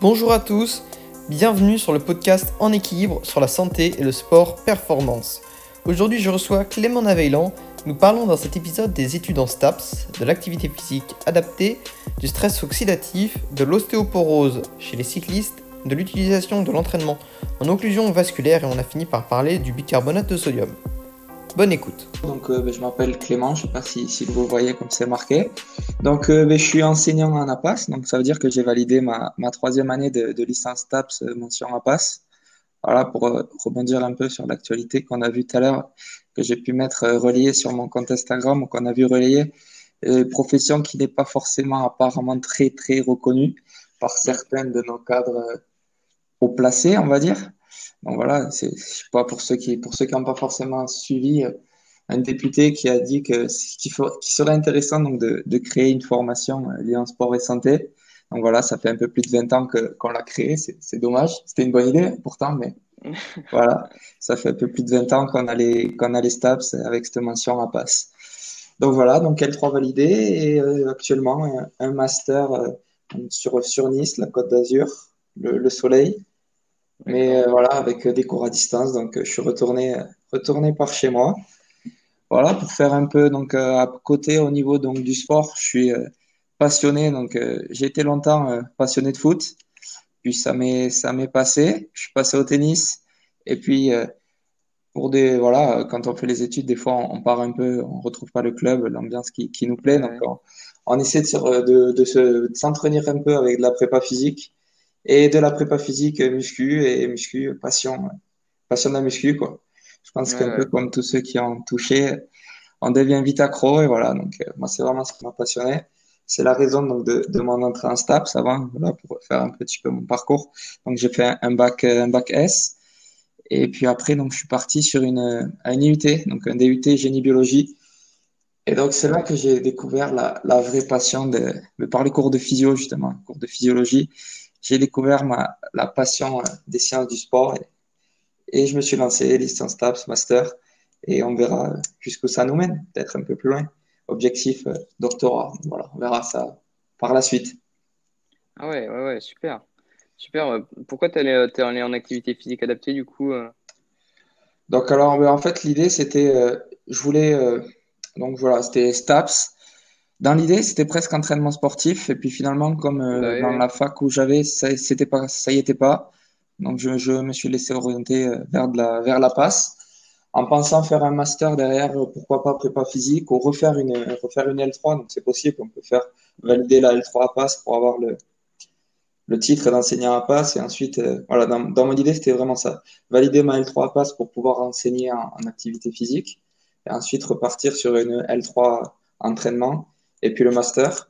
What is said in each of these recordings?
Bonjour à tous, bienvenue sur le podcast En équilibre sur la santé et le sport performance. Aujourd'hui, je reçois Clément Naveillan. Nous parlons dans cet épisode des études en STAPS, de l'activité physique adaptée, du stress oxydatif, de l'ostéoporose chez les cyclistes, de l'utilisation de l'entraînement en occlusion vasculaire et on a fini par parler du bicarbonate de sodium. Bonne écoute. Donc, euh, ben, je m'appelle Clément, je ne sais pas si, si, vous voyez comme c'est marqué. Donc, euh, ben, je suis enseignant en APAS, donc ça veut dire que j'ai validé ma, ma, troisième année de, de licence TAPS euh, mention APAS. Voilà, pour rebondir un peu sur l'actualité qu'on a vu tout à l'heure, que j'ai pu mettre relié sur mon compte Instagram, qu'on a vu relayer, profession qui n'est pas forcément apparemment très, très reconnue par certains de nos cadres au placé, on va dire. Donc voilà, c'est pas pour ceux qui pour ceux qui n'ont pas forcément suivi euh, un député qui a dit que qu'il serait intéressant donc de, de créer une formation euh, liée en sport et santé. Donc voilà, ça fait un peu plus de 20 ans que qu'on l'a créé, c'est dommage. C'était une bonne idée pourtant, mais voilà, ça fait un peu plus de 20 ans qu'on a les qu'on a les STAPS avec cette mention à passe. Donc voilà, donc L3 validé et euh, actuellement un, master sur sur Nice, la Côte d'Azur, le, le Soleil. Mais euh, voilà, avec euh, des cours à distance, donc euh, je suis retourné, retourné par chez moi. Voilà, pour faire un peu donc à côté au niveau donc du sport, je suis passionné. Donc j'ai été longtemps passionné de foot, puis ça m'est ça m'est passé. Je suis passé au tennis et puis pour des voilà, quand on fait les études, des fois on, part un peu, on retrouve pas le club, l'ambiance qui, qui, nous plaît, donc on, essaie de, de, de s'entraîner un peu avec de la prépa physique et de la prépa physique muscu et muscu passion passion de la muscu quoi. Je pense qu'un peu comme tous ceux qui ont touché on devient vite accro et voilà. Donc euh, moi c'est vraiment ce qui m'a passionné. C'est la raison donc de, de mon entrée en STAPS avant voilà pour faire un petit peu mon parcours. Donc j'ai fait un bac un bac S. Et puis après donc je suis parti sur une un IUT donc un DUT génie biologie. Et donc c'est là que j'ai découvert la, la vraie passion de, de par les cours de physio justement cours de physiologie j'ai découvert ma, la passion euh, des sciences du sport et, je me suis lancé, licence TAPS, master, et on verra jusqu'où ça nous mène, peut-être un peu plus loin. Objectif, euh, doctorat. Voilà, on verra ça par la suite. Ah ouais, ouais, ouais, super. Super. Pourquoi tu es allé en activité physique adaptée du coup euh? Donc, alors, ben, en fait, l'idée, c'était, je voulais, donc voilà, c'était STAPS. Dans l'idée, c'était presque entraînement sportif. Et puis finalement, comme euh, dans la fac où j'avais, ça, c'était pas, ça y était pas. Donc je, je me suis laissé orienter euh, vers de la, vers la passe, en pensant faire un master derrière, euh, pourquoi pas prépa physique ou refaire une, refaire une L3. Donc c'est possible, on peut faire valider la L3 à passe pour avoir le, le titre d'enseignant à passe. Et ensuite, voilà, dans, dans mon idée, c'était vraiment ça. Valider ma L3 à passe pour pouvoir enseigner en, en activité physique. Et ensuite repartir sur une L3 entraînement et puis le master.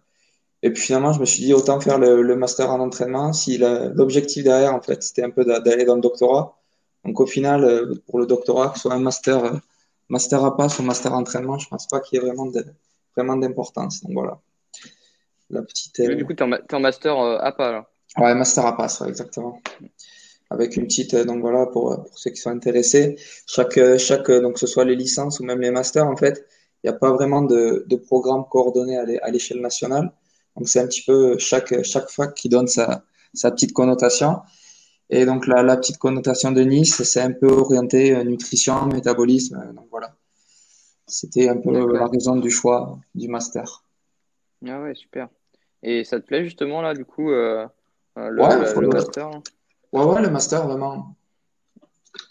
Et puis finalement, je me suis dit autant faire le, le master en entraînement si l'objectif derrière, en fait, c'était un peu d'aller dans le doctorat. Donc au final, euh, pour le doctorat, que ce soit un master, euh, master à passe ou master entraînement, je pense pas qu'il y ait vraiment de, vraiment d'importance. Donc voilà. La petite. Du coup, tu es, en master euh, à pas là. Ouais, master à passe, ouais, exactement. Avec une petite, donc voilà, pour, pour ceux qui sont intéressés, chaque, chaque, donc que ce soit les licences ou même les masters, en fait, il n'y a pas vraiment de, de programme coordonné à l'échelle nationale. Donc c'est un petit peu chaque, chaque fac qui donne sa, sa petite connotation. Et donc la, la petite connotation de Nice, c'est un peu orienté euh, nutrition, métabolisme. Donc voilà. C'était un peu la raison du choix du master. Ah ouais, super. Et ça te plaît justement là, du coup, euh, euh le, ouais, le, master Ouais, ouais, le master, vraiment.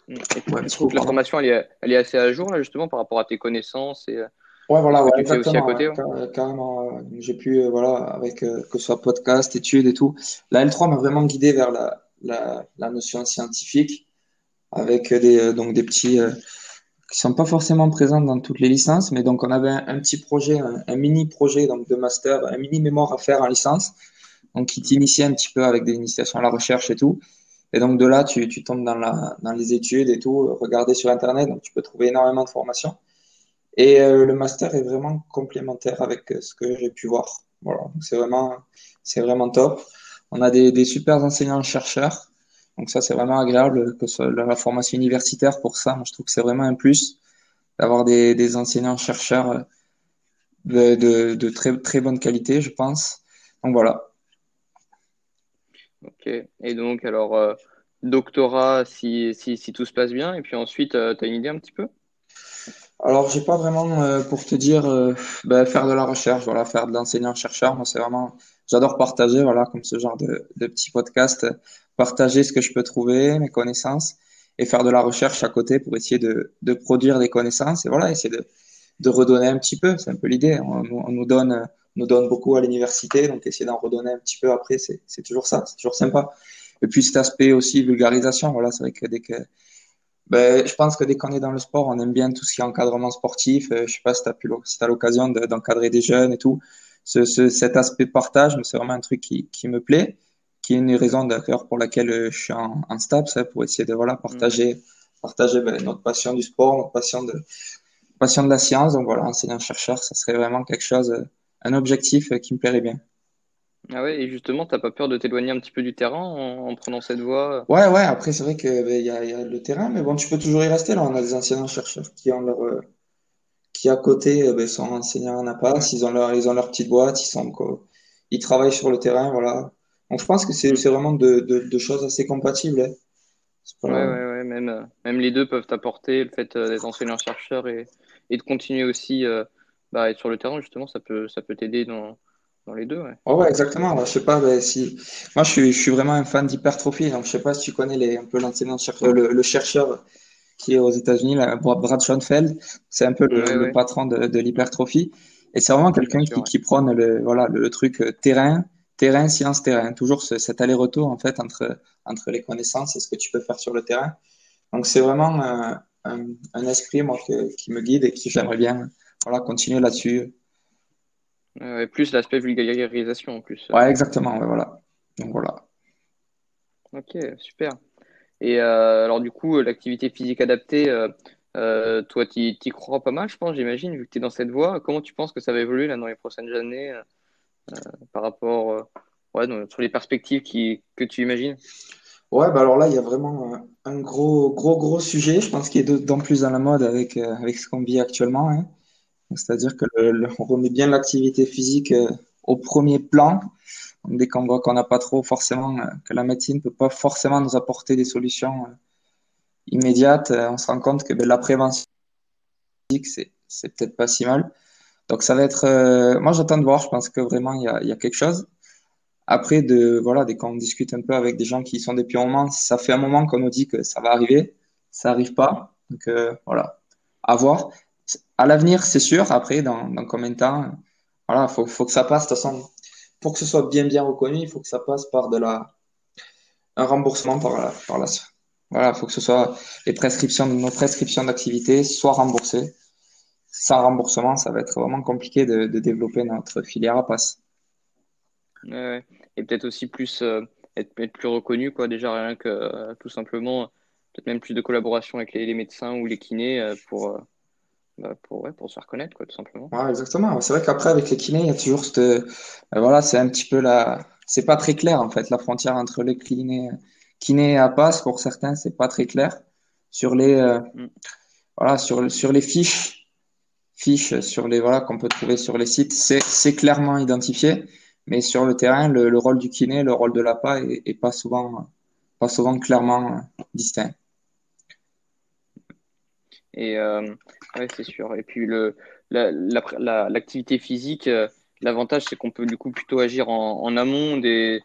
Et ouais, la formation, elle est, elle est, assez à jour, là, justement, par rapport à tes connaissances et euh, Ouais, voilà, ouais, exactement. Aussi à côté, ouais. Carrément, euh, j'ai pu, euh, voilà, avec que ce soit podcast, études et tout. La L3 m'a vraiment guidé vers la, la, la, notion scientifique, avec des, donc des petits qui sont pas forcément présents dans toutes les licences, mais donc on avait un, petit projet, un, un, mini projet donc de master, un mini mémoire à faire en licence, donc qui t'initiait un petit peu avec des initiations à la recherche et tout. Et donc de là, tu, tu tombes dans, la, dans les études et tout, regarder sur Internet, donc tu peux trouver énormément de formations. Et euh, le master est vraiment complémentaire avec euh, ce que j'ai pu voir. Voilà, c'est vraiment, c'est vraiment top. On a des, des super enseignants chercheurs, donc ça c'est vraiment agréable que ce la formation universitaire pour ça. Je trouve que c'est vraiment un plus d'avoir des, des enseignants chercheurs euh, de, de, de, très très bonne qualité, je pense. Donc voilà. Ok. Et donc, alors, euh, doctorat si, si, si tout se passe bien. Et puis ensuite, tu as une idée un petit peu? Alors, j'ai pas vraiment euh, pour te dire euh, ben, faire de la recherche, voilà, faire de l'enseignant-chercheur. Moi, c'est vraiment, j'adore partager, voilà, comme ce genre de, de petit podcast, partager ce que je peux trouver, mes connaissances, et faire de la recherche à côté pour essayer de, de produire des connaissances et voilà, essayer de, de redonner un petit peu. C'est un peu l'idée. On, on, nous donne, on nous donne beaucoup à l'université, donc essayer d'en redonner un petit peu après, c'est toujours ça, c'est toujours sympa. Et puis cet aspect aussi vulgarisation, voilà, c'est vrai que dès que ben, je pense que dès qu'on est dans le sport, on aime bien tout ce qui est encadrement sportif. Euh, je sais pas si tu as, si as l'occasion d'encadrer des jeunes et tout. Ce, ce, cet aspect partage, c'est vraiment un truc qui, qui me plaît, qui est une raison d'ailleurs pour laquelle euh, je suis en, en STAPS, pour essayer de voilà, partager, partager ben, notre passion du sport, notre passion de, passion de la science. Donc voilà, enseignant-chercheur, ça serait vraiment quelque chose, un objectif qui me plairait bien. Ah ouais, et justement, t'as pas peur de t'éloigner un petit peu du terrain en, en prenant cette voie? Ouais, ouais, après, c'est vrai qu'il ben, y, a, y a le terrain, mais bon, tu peux toujours y rester. Là, on a des enseignants-chercheurs qui ont leur, euh, qui à côté euh, ben, sont enseignants en APAS, ils ont leur, ils ont leur petite boîte, ils sont, quoi, ils travaillent sur le terrain, voilà. Donc, je pense que c'est vraiment deux de, de choses assez compatibles. hein. C'est Ouais, pas- ouais, ouais, même, euh, même les deux peuvent t'apporter le fait euh, d'être enseignant-chercheur et, et de continuer aussi euh, bah, à être sur le terrain, justement, ça peut, ça peut t'aider dans, dans les deux, ouais. Ouais, ouais, exactement. Ouais, je sais pas si. Moi, je suis, je suis vraiment un fan d'hypertrophie. Donc, je sais pas si tu connais les, un peu l'enseignant-chercheur, le, le chercheur qui est aux États-Unis, Brad Schoenfeld. C'est un peu le, Ouais, le ouais, patron de, de l'hypertrophie. Et c'est vraiment quelqu'un qui, prône le, voilà, le, le truc euh, terrain, terrain, science, terrain. Toujours ce- cet aller-retour, en fait, entre, entre les connaissances et ce que tu peux faire sur le terrain. Donc, c'est vraiment un, un, un esprit, moi, que- qui me guide et qui j'aimerais bien, voilà, continuer là-dessus. Euh, et plus l'aspect vulgarisation en plus. Ouais, exactement. Ouais, voilà. Donc, voilà. Ok, super. Et euh, alors du coup, l'activité physique adaptée, euh, toi, t'y, t'y crois pas mal, je pense, j'imagine, vu que tu es dans cette voie. Comment tu penses que ça va évoluer là, dans les prochaines années par rapport ouais, dans- sur les perspectives qui, que tu imagines? Ouais, bah alors là, il y a vraiment un, un gros, gros, gros sujet, je pense, qui est d'autant plus dans la mode avec, avec ce qu'on vit actuellement. hein. C'est-à-dire que le, le- on remet bien l'activité physique euh, au premier plan. Dès qu'on voit qu'on n'a pas trop forcément, euh, que la médecine peut pas forcément nous apporter des solutions euh, immédiates, on se rend compte que ben, la prévention c'est, c'est peut-être pas si mal. Donc ça va être, euh, moi j'attends de voir, je pense que vraiment il y a, y a quelque chose. Après, de, voilà, dès qu'on discute un peu avec des gens qui y sont depuis un moment, ça fait un moment qu'on nous dit que ça va arriver, ça arrive pas. Donc euh, voilà, à voir. À l'avenir, c'est sûr. Après, dans, combien de temps, voilà, faut, que ça passe. De toute façon, pour que ce soit bien bien reconnu, il faut que ça passe par de la, un remboursement par la, par la, voilà, faut que ce soit les prescriptions, nos prescriptions d'activité soient remboursées. Sans remboursement, ça va être vraiment compliqué de, développer notre filière à passe. Et peut-être aussi plus euh, être, plus reconnu, quoi, déjà rien que euh, tout simplement, peut-être même plus de collaboration avec les, médecins ou les kinés euh, pour, bah, pour, ouais, pour se faire connaître, quoi, tout simplement. Ouais, exactement. C'est vrai qu'après, avec les kinés, il y a toujours cette, euh, voilà, c'est un petit peu la, c'est pas très clair, en fait, la frontière entre les kinés, kinés et APAS, pour certains, c'est pas très clair. Sur les, euh, Mm. voilà, sur, sur les fiches, fiches, sur les, voilà, qu'on peut trouver sur les sites, c'est, c'est clairement identifié. Mais sur le terrain, le, le rôle du kiné, le rôle de l'APA est, est pas souvent, pas souvent clairement euh, distinct. Et euh, ouais, c'est sûr. Et puis le, la, la, l'activité physique, euh, l'avantage, c'est qu'on peut du coup plutôt agir en, amont des,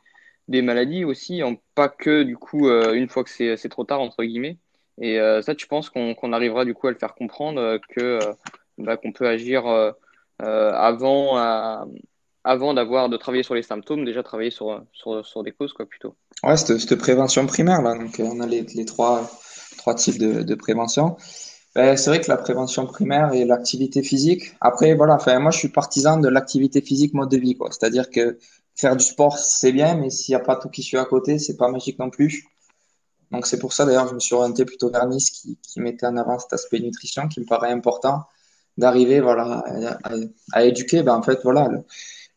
des maladies aussi, en pas que du coup euh, une fois que c'est, trop tard, entre guillemets. Et ça, tu penses qu'on, qu'on arrivera du coup à le faire comprendre que bah, qu'on peut agir avant, avant d'avoir de travailler sur les symptômes, déjà travailler sur, sur, sur des causes, quoi, plutôt. Ouais, cette, prévention primaire, là. Donc, on a les, les trois, trois types de, de prévention. Ben, c'est vrai que la prévention primaire et l'activité physique. Après, voilà, enfin, moi, je suis partisan de l'activité physique mode de vie, quoi. C'est-à-dire que faire du sport, c'est bien, mais s'il n'y a pas tout qui suit à côté, c'est pas magique non plus. Donc, c'est pour ça, d'ailleurs, je me suis orienté plutôt vers Nice qui, mettait en avant cet aspect nutrition qui me paraît important d'arriver, voilà, à, éduquer, ben, en fait, voilà,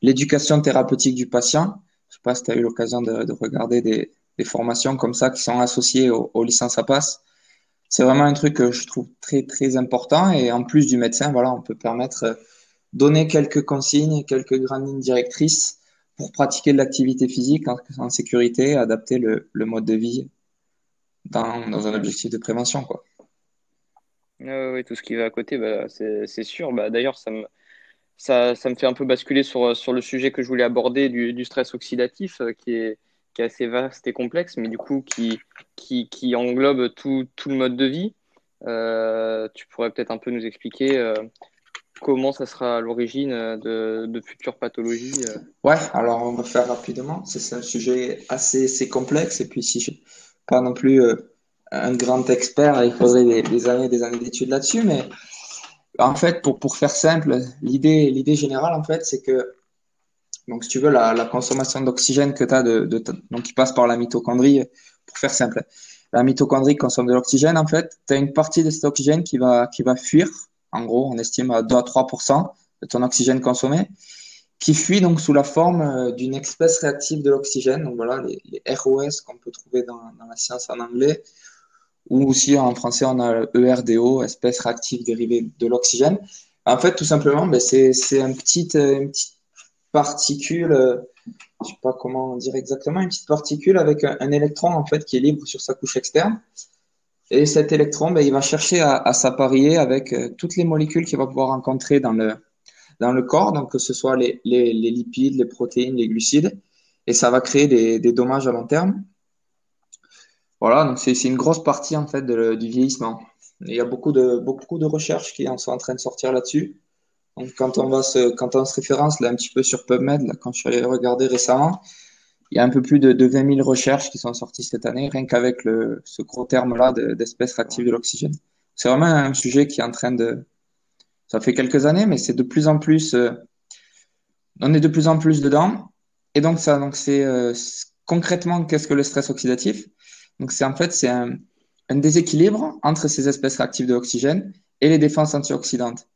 l'éducation thérapeutique du patient. Je sais pas si tu as eu l'occasion de, de regarder des, des formations comme ça qui sont associées aux, aux licences à passe. C'est vraiment un truc que je trouve très, très important. Et en plus du médecin, voilà, on peut permettre, euh, donner quelques consignes, quelques grandes lignes directrices pour pratiquer de l'activité physique en, sécurité, adapter le, mode de vie dans, un objectif de prévention. Quoi. oui, tout ce qui va à côté, bah, c'est sûr. Bah, D'ailleurs, ça me, fait un peu basculer sur, le sujet que je voulais aborder du, du stress oxydatif, euh, qui est, qui est assez vaste et complexe, mais du coup qui, qui, englobe tout, tout, le mode de vie. Euh, tu pourrais peut-être un peu nous expliquer euh, comment ça sera à l'origine de, de, futures pathologies Ouais, alors on va faire rapidement. C'est un sujet assez, assez, complexe, et puis si je pas non plus un grand expert, il faudrait des, des années des années d'études là-dessus, mais en fait, pour, pour faire simple, l'idée générale, en fait, c'est que, donc, si tu veux, la, consommation d'oxygène que tu as, de, donc, qui passe par la mitochondrie, pour faire simple, la mitochondrie consomme de l'oxygène, en fait, tu as une partie de cet oxygène qui va, qui va fuir, en gros, on estime à 2 à 3% de ton oxygène consommé, qui fuit donc sous la forme euh, d'une espèce réactive de l'oxygène, donc voilà, les, ROS qu'on peut trouver dans, la science en anglais, ou aussi en français on a ERDO, espèce réactive dérivée de l'oxygène. En fait, tout simplement, ben, c'est une petite, une petite particule, euh, je sais pas comment dire exactement, une petite particule avec un, électron en fait qui est libre sur sa couche externe. Et cet électron, ben, il va chercher à, à s'apparier avec euh, toutes les molécules qu'il va pouvoir rencontrer dans le, dans le corps, donc que ce soit les, les, lipides, les protéines, les glucides, et ça va créer des, des dommages à long terme. Voilà, donc c'est une grosse partie en fait du vieillissement. il y a beaucoup de, beaucoup de recherches qui sont en train de sortir là-dessus. Donc quand on va se, quand on se référence là un petit peu sur PubMed, là, quand je suis allé regarder récemment, il y a un peu plus de, de 20 000 recherches qui sont sorties cette année, rien qu'avec le, ce gros terme-là d'espèces réactives de l'oxygène. C'est vraiment un sujet qui est en train de, ça fait quelques années, mais c'est de plus en plus, euh, on est de plus en plus dedans. Et donc ça, donc c'est euh, concrètement qu'est-ce que le stress oxydatif? Donc, c'est en fait, c'est un, un, déséquilibre entre ces espèces réactives de l'oxygène et les défenses antioxydantes.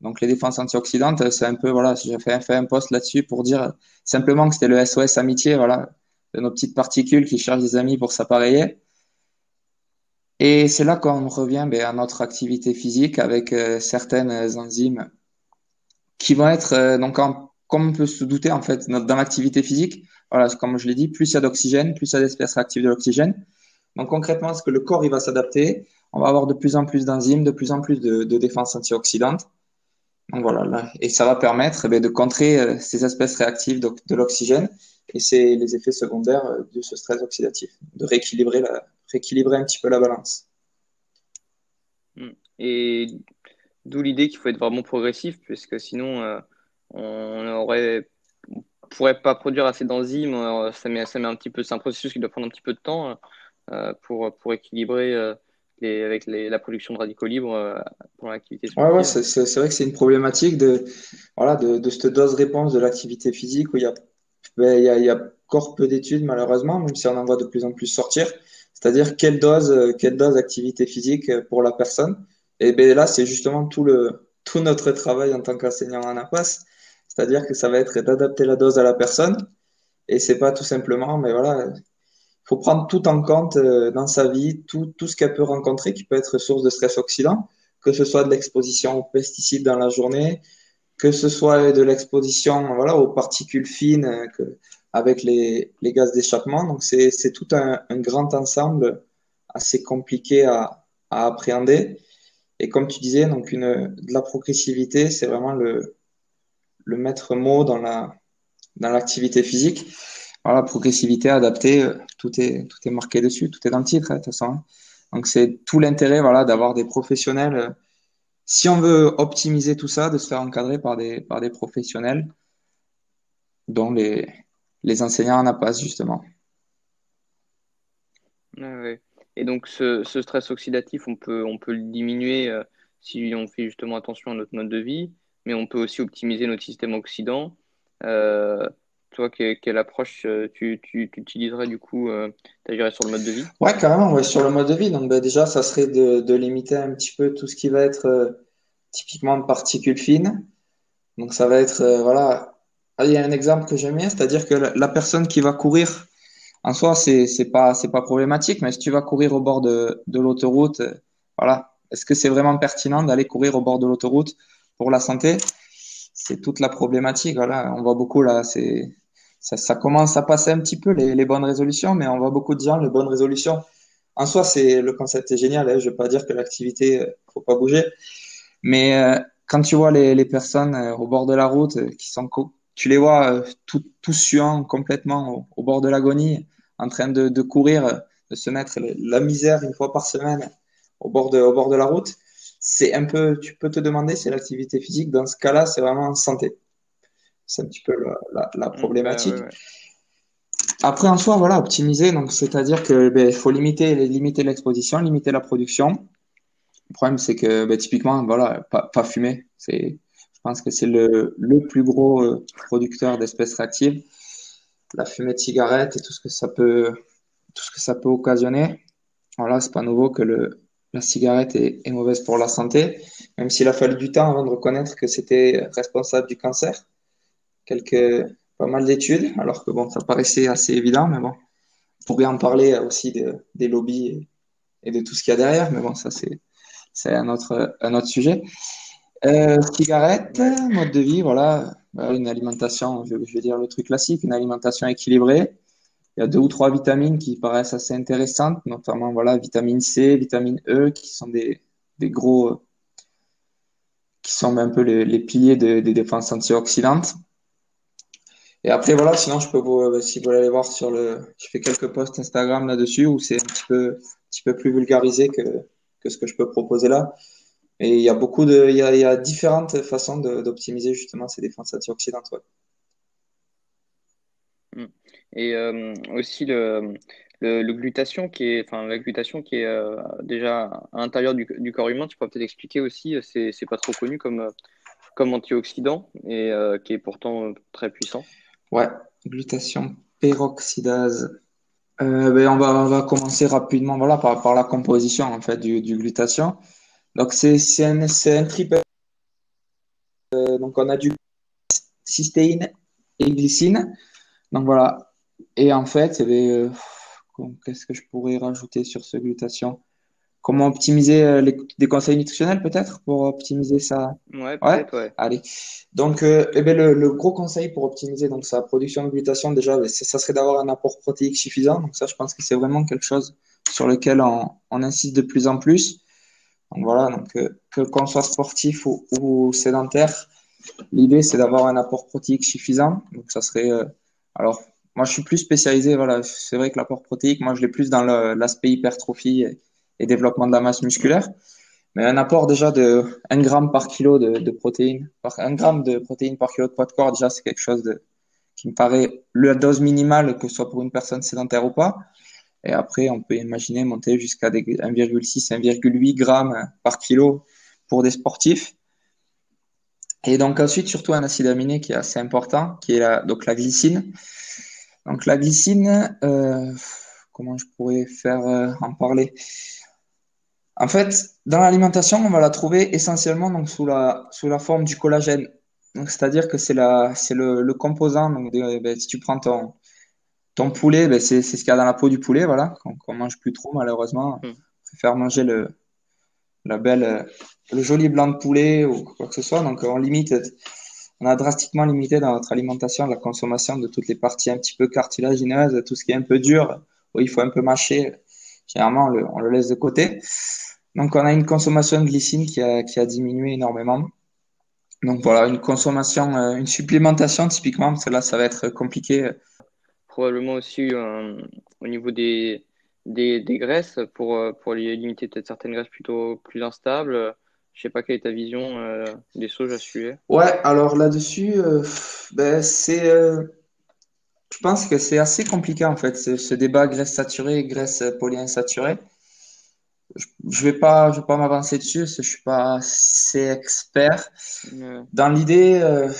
Donc, les défenses antioxydantes, c'est un peu, voilà, j'ai fait, un post là-dessus pour dire simplement que c'était le SOS amitié, voilà, de nos petites particules qui cherchent des amis pour s'appareiller. Et c'est là qu'on revient ben, à notre activité physique avec euh, certaines enzymes qui vont être, euh, donc, comme on peut se douter, en fait, dans l'activité physique, voilà, comme je l'ai dit, plus il y a d'oxygène, plus il y a d'espèces réactives de l'oxygène, donc concrètement, ce que le corps il va s'adapter, on va avoir de plus en plus d'enzymes, de plus en plus de, de défense antioxydante. Donc voilà, là, et ça va permettre eh de contrer euh, ces espèces réactives de, de l'oxygène et c'est les effets secondaires euh, de ce stress oxydatif, de rééquilibrer, la, rééquilibrer un petit peu la balance. Hmm. Et d'où l'idée qu'il faut être vraiment progressif, puisque sinon euh, on aurait pourrait pas produire assez d'enzymes, ça met, ça met un petit peu, c'est un processus qui doit prendre un petit peu de temps. Pour, pour équilibrer les, avec la production de radicaux libres euh, pour l'activité sportive. Ouais, ouais c'est vrai que c'est une problématique de, voilà, de, cette dose-réponse de l'activité physique où il y a, ben, il y a, il y a encore peu d'études malheureusement, même si on en voit de plus en plus sortir. C'est-à-dire quelle dose, quelle dose d'activité physique pour la personne. Et ben là, c'est justement tout le, tout notre travail en tant qu'enseignant en APAS. C'est-à-dire que ça va être d'adapter la dose à la personne. Et c'est pas tout simplement, mais voilà, faut prendre tout en compte euh, dans sa vie, tout, tout ce qu'elle peut rencontrer qui peut être source de stress oxydant, que ce soit de l'exposition aux pesticides dans la journée, que ce soit de l'exposition voilà, aux particules fines euh, que, avec les, les gaz d'échappement. Donc c'est tout un, un, grand ensemble assez compliqué à, à, appréhender. Et comme tu disais, donc une, de la progressivité, c'est vraiment le, le maître mot dans la dans l'activité physique voilà, progressivité, adaptée, euh, tout est, tout est marqué dessus, tout est dans le titre, hein, de toute façon. Hein. Donc, c'est tout l'intérêt voilà, d'avoir des professionnels. Euh, si on veut optimiser tout ça, de se faire encadrer par des, par des professionnels, dont les, les enseignants en APAS, justement. Et donc, ce, ce, stress oxydatif, on peut, on peut le diminuer euh, si on fait justement attention à notre mode de vie, mais on peut aussi optimiser notre système oxydant. Toi, quelle, approche euh, tu, tu, utiliserais du coup euh, Tu agirais sur le mode de vie? Ouais, carrément, ouais, sur le mode de vie. Donc, bah, déjà, ça serait de, limiter un petit peu tout ce qui va être euh, typiquement de particules fines. Donc, ça va être, voilà. Ah, il y a un exemple que j'aime bien, c'est-à-dire que la, personne qui va courir, en soi, c'est pas pas problématique, mais si tu vas courir au bord de, de l'autoroute, voilà, est-ce que c'est vraiment pertinent d'aller courir au bord de l'autoroute pour la santé? C'est toute la problématique. Voilà, on voit beaucoup là, c'est ça, commence à passer un petit peu les, bonnes résolutions, mais on voit beaucoup de gens, les bonnes résolutions. En soi, c'est le concept est génial. Hein, je ne veux pas dire que l'activité, euh, faut pas bouger, mais euh, quand tu vois les, personnes euh, au bord de la route qui sont, tu les vois tout, tout suants complètement au, bord de l'agonie, en train de, de, courir, de se mettre la misère une fois par semaine au bord de, au bord de la route. C'est un peu, tu peux te demander si l'activité physique, dans ce cas-là, c'est vraiment santé. C'est un petit peu la, la, la mmh, problématique. Ouais, ouais, ouais. Après, en soi, voilà, optimiser, donc c'est-à-dire que ben, faut limiter, limiter l'exposition, limiter la production. Le problème, c'est que ben, typiquement, voilà, pas, pas fumer. C'est, je pense que c'est le, le plus gros euh, producteur d'espèces réactives. La fumée de cigarette et tout ce que ça peut, tout ce que ça peut occasionner. Voilà, c'est pas nouveau que le, la cigarette est, est, mauvaise pour la santé, même s'il a fallu du temps avant de reconnaître que c'était responsable du cancer. Quelques, pas mal d'études, alors que bon, ça paraissait assez évident, mais bon, on pourrait en parler aussi de, des lobbies et, de tout ce qu'il y a derrière, mais bon, ça c'est, un autre, un autre sujet. Euh, cigarette, mode de vie, voilà, une alimentation, je, je vais dire le truc classique, une alimentation équilibrée. Il y a deux ou trois vitamines qui paraissent assez intéressantes, notamment voilà, vitamine C, vitamine E, qui sont des, des gros, qui sont un peu les, piliers de, des défenses antioxydantes. Et après, voilà, sinon, je peux vous, si vous voulez aller voir sur le, je fais quelques posts Instagram là-dessus où c'est un petit peu, petit peu plus vulgarisé que, que ce que je peux proposer là. Et il y a beaucoup de, il y a, différentes façons d'optimiser justement ces défenses antioxydantes. Ouais. Et euh, aussi le, le, le, glutation qui est, enfin la glutation qui est euh, déjà à l'intérieur du, corps humain. Tu peux peut-être expliquer aussi. C'est pas trop connu comme comme antioxydant et euh, qui est pourtant très puissant. Ouais, glutation peroxydase. Euh, ben on va on va commencer rapidement voilà par par la composition en fait du, du glutation. Donc c'est un un triple. Euh, donc on a du cystéine et glycine. Donc voilà, et en fait, euh, qu'est-ce que je pourrais rajouter sur ce glutation Comment optimiser euh, les, des conseils nutritionnels peut-être pour optimimer ça Ouais, ouais. ouais. Allez. Donc, euh, eh ben, le, le, gros conseil pour optimiser donc sa production de glutation, déjà, ben, ça serait d'avoir un apport protéique suffisant. Donc ça, je pense que c'est vraiment quelque chose sur lequel on, on, insiste de plus en plus. Donc voilà, donc euh, que qu'on soit sportif ou, ou sédentaire, l'idée c'est d'avoir un apport protéique suffisant. Donc ça serait, euh, alors moi, je suis plus spécialisé. Voilà, c'est vrai que l'apport protéique, moi, je l'ai plus dans l'aspect hypertrophie et, et, développement de la masse musculaire. Mais un apport déjà de 1 gramme par kilo de, de protéines, par 1 gramme de protéines par kilo de poids de corps, déjà, c'est quelque chose qui me paraît la dose minimale, que ce soit pour une personne sédentaire ou pas. Et après, on peut imaginer monter jusqu'à 1,6, 1,8 grammes par kilo pour des sportifs. Et donc ensuite, surtout un acide aminé qui est assez important, qui est la, donc glycine. Donc la glycine, euh, comment je pourrais faire euh, en parler? En fait, dans l'alimentation, on va la trouver essentiellement donc sous la sous la forme du collagène. C'est-à-dire que c'est le, le, composant. Donc ben, si tu prends ton ton poulet, ben, c'est ce qu'il y a dans la peau du poulet, voilà. Qu'on qu mange plus trop malheureusement. Mm. On préfère manger le la belle le joli blanc de poulet ou quoi que ce soit. Donc on limite on a drastiquement limité dans notre alimentation la consommation de toutes les parties un petit peu cartilagineuses, tout ce qui est un peu dur, où il faut un peu mâcher. Généralement, on le, on le laisse de côté. Donc, on a une consommation de glycine qui a, qui a diminué énormément. Donc voilà, une consommation, euh, une supplémentation typiquement, parce que là, ça va être compliqué. Probablement aussi euh, au niveau des, des, des, graisses, pour, euh, pour limiter peut-être certaines graisses plutôt plus instables je sais pas quelle est ta vision euh, des sauges à suivre. Ouais, alors là-dessus, euh, ben, c'est, euh, je pense que c'est assez compliqué en fait, ce, ce débat graisse saturée, graisse polyinsaturée. Je, je vais pas, je vais pas m'avancer dessus, parce que je suis pas assez expert. Dans l'idée, euh,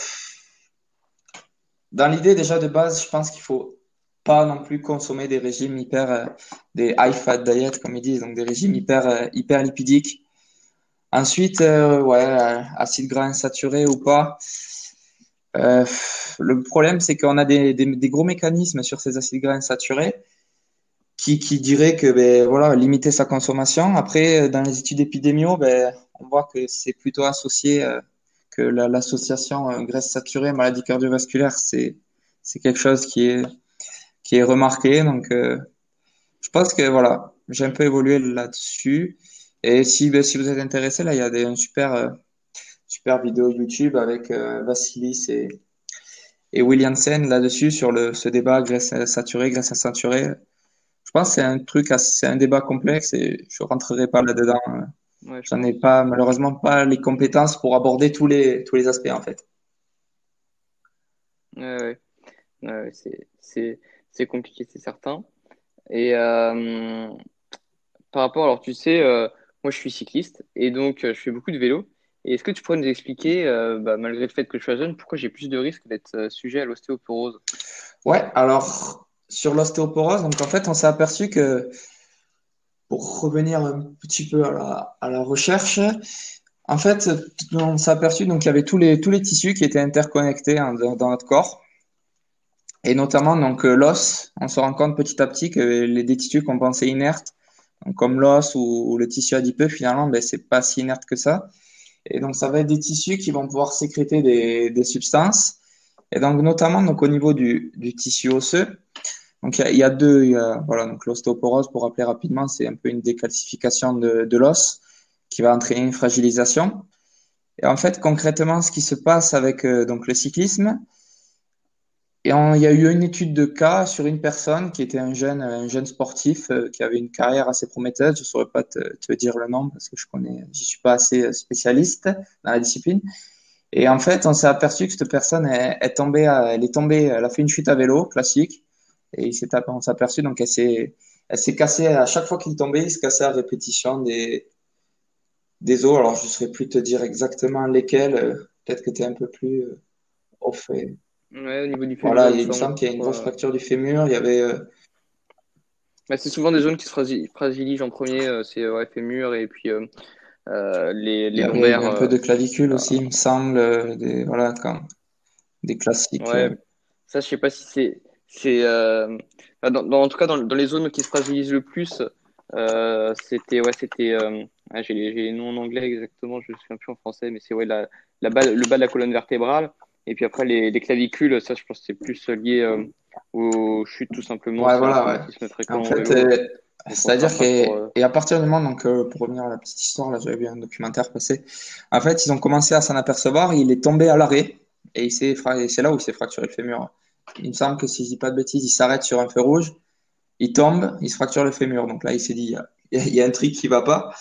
dans l'idée déjà de base, je pense qu'il faut pas non plus consommer des régimes hyper, euh, des high fat diet comme ils disent, donc des régimes hyper, euh, hyper lipidiques Ensuite, euh, ouais, acide gras insaturé ou pas. Euh, le problème, c'est qu'on a des, gros mécanismes sur ces acides gras insaturés qui, qui diraient que ben, voilà, limiter sa consommation. Après, dans les études épidémiaux, ben, on voit que c'est plutôt associé, euh, que l'association la, euh, graisse saturée, maladie cardiovasculaire, c'est quelque chose qui est, qui est remarqué. Donc, euh, je pense que voilà, j'ai un peu évolué là-dessus. Et si, ben, vous êtes intéressé, là, il y a des, une super, euh, super vidéo YouTube avec euh, Vassilis et, et Williamson là-dessus sur le, ce débat graisse saturée, graisse insaturée. Je pense que c'est un truc, c'est un débat complexe et je rentrerai pas là-dedans. Ouais, J'en ai pas, malheureusement, pas les compétences pour aborder tous les, tous les aspects, en fait. Ouais, ouais. c'est compliqué, c'est certain. Et euh, par rapport, alors tu sais, euh, moi je suis cycliste et donc euh, je fais beaucoup de vélo. Et est-ce que tu pourrais nous expliquer, bah, malgré le fait que je sois jeune, pourquoi j'ai plus de risques d'être sujet à l'ostéoporose? Ouais, alors sur l'ostéoporose, donc en fait, on s'est aperçu que pour revenir un petit peu à la, recherche, en fait, on s'est aperçu donc qu'il y avait tous les tous les tissus qui étaient interconnectés hein, dans, notre corps, et notamment donc l'os. On se rend compte petit à petit que les des tissus qu'on pensait inertes, donc comme l'os ou, ou, le tissu adipeux, finalement, ben c'est pas si inerte que ça. Et donc ça va être des tissus qui vont pouvoir sécréter des, des substances. Et donc notamment donc au niveau du, du tissu osseux, donc il y, y, a deux, y a, voilà, donc l'ostéoporose, pour rappeler rapidement, c'est un peu une décalcification de, de l'os qui va entraîner une fragilisation. Et en fait, concrètement, ce qui se passe avec euh, donc le cyclisme, et il y a eu une étude de cas sur une personne qui était un jeune, un jeune sportif euh, qui avait une carrière assez prometteuse. Je ne saurais pas te, dire le nom parce que je connais, je suis pas assez spécialiste dans la discipline. Et en fait, on s'est aperçu que cette personne est, tombée, elle est tombée, elle a fait une chute à vélo classique et il s'est on s'est aperçu donc elle s'est cassée à chaque fois qu'il tombait, il se cassait à répétition des des os. Alors je ne saurais plus te dire exactement lesquels. Peut-être que tu es un peu plus euh, au. Ouais, au niveau du fémur. Voilà, il me semble qu'il y a une grosse fracture du fémur. Il y avait. Euh... Bah, c'est souvent des zones qui se fragilisent en premier. Euh, c'est ouais, fémur et puis euh, les, les lombaires. Un peu de clavicule aussi, il me semble. Des, voilà, quand... des classiques. Ouais. Ça, je sais pas si c'est c'est euh, dans, dans, en tout cas dans, dans, les zones qui se fragilisent le plus, euh, c'était ouais, c'était euh, ah, j'ai les, les, noms en anglais exactement, je ne me souviens plus en français, mais c'est ouais la, la le bas de la colonne vertébrale. Et puis après les, les clavicules, ça je pense que c'est plus lié euh, aux chutes tout simplement. Ouais, voilà, ouais. En fait, euh, c'est-à-dire que et à partir du moment donc pour revenir à la petite histoire là, j'avais vu un documentaire passé. En fait, ils ont commencé à s'en apercevoir, il est tombé à l'arrêt et c'est là où il s'est fracturé le fémur. Il me semble que si je dis pas de bêtises, il s'arrête sur un feu rouge, il tombe, il se fracture le fémur. Donc là, il s'est dit, il y, a, il y, a, un truc qui va pas.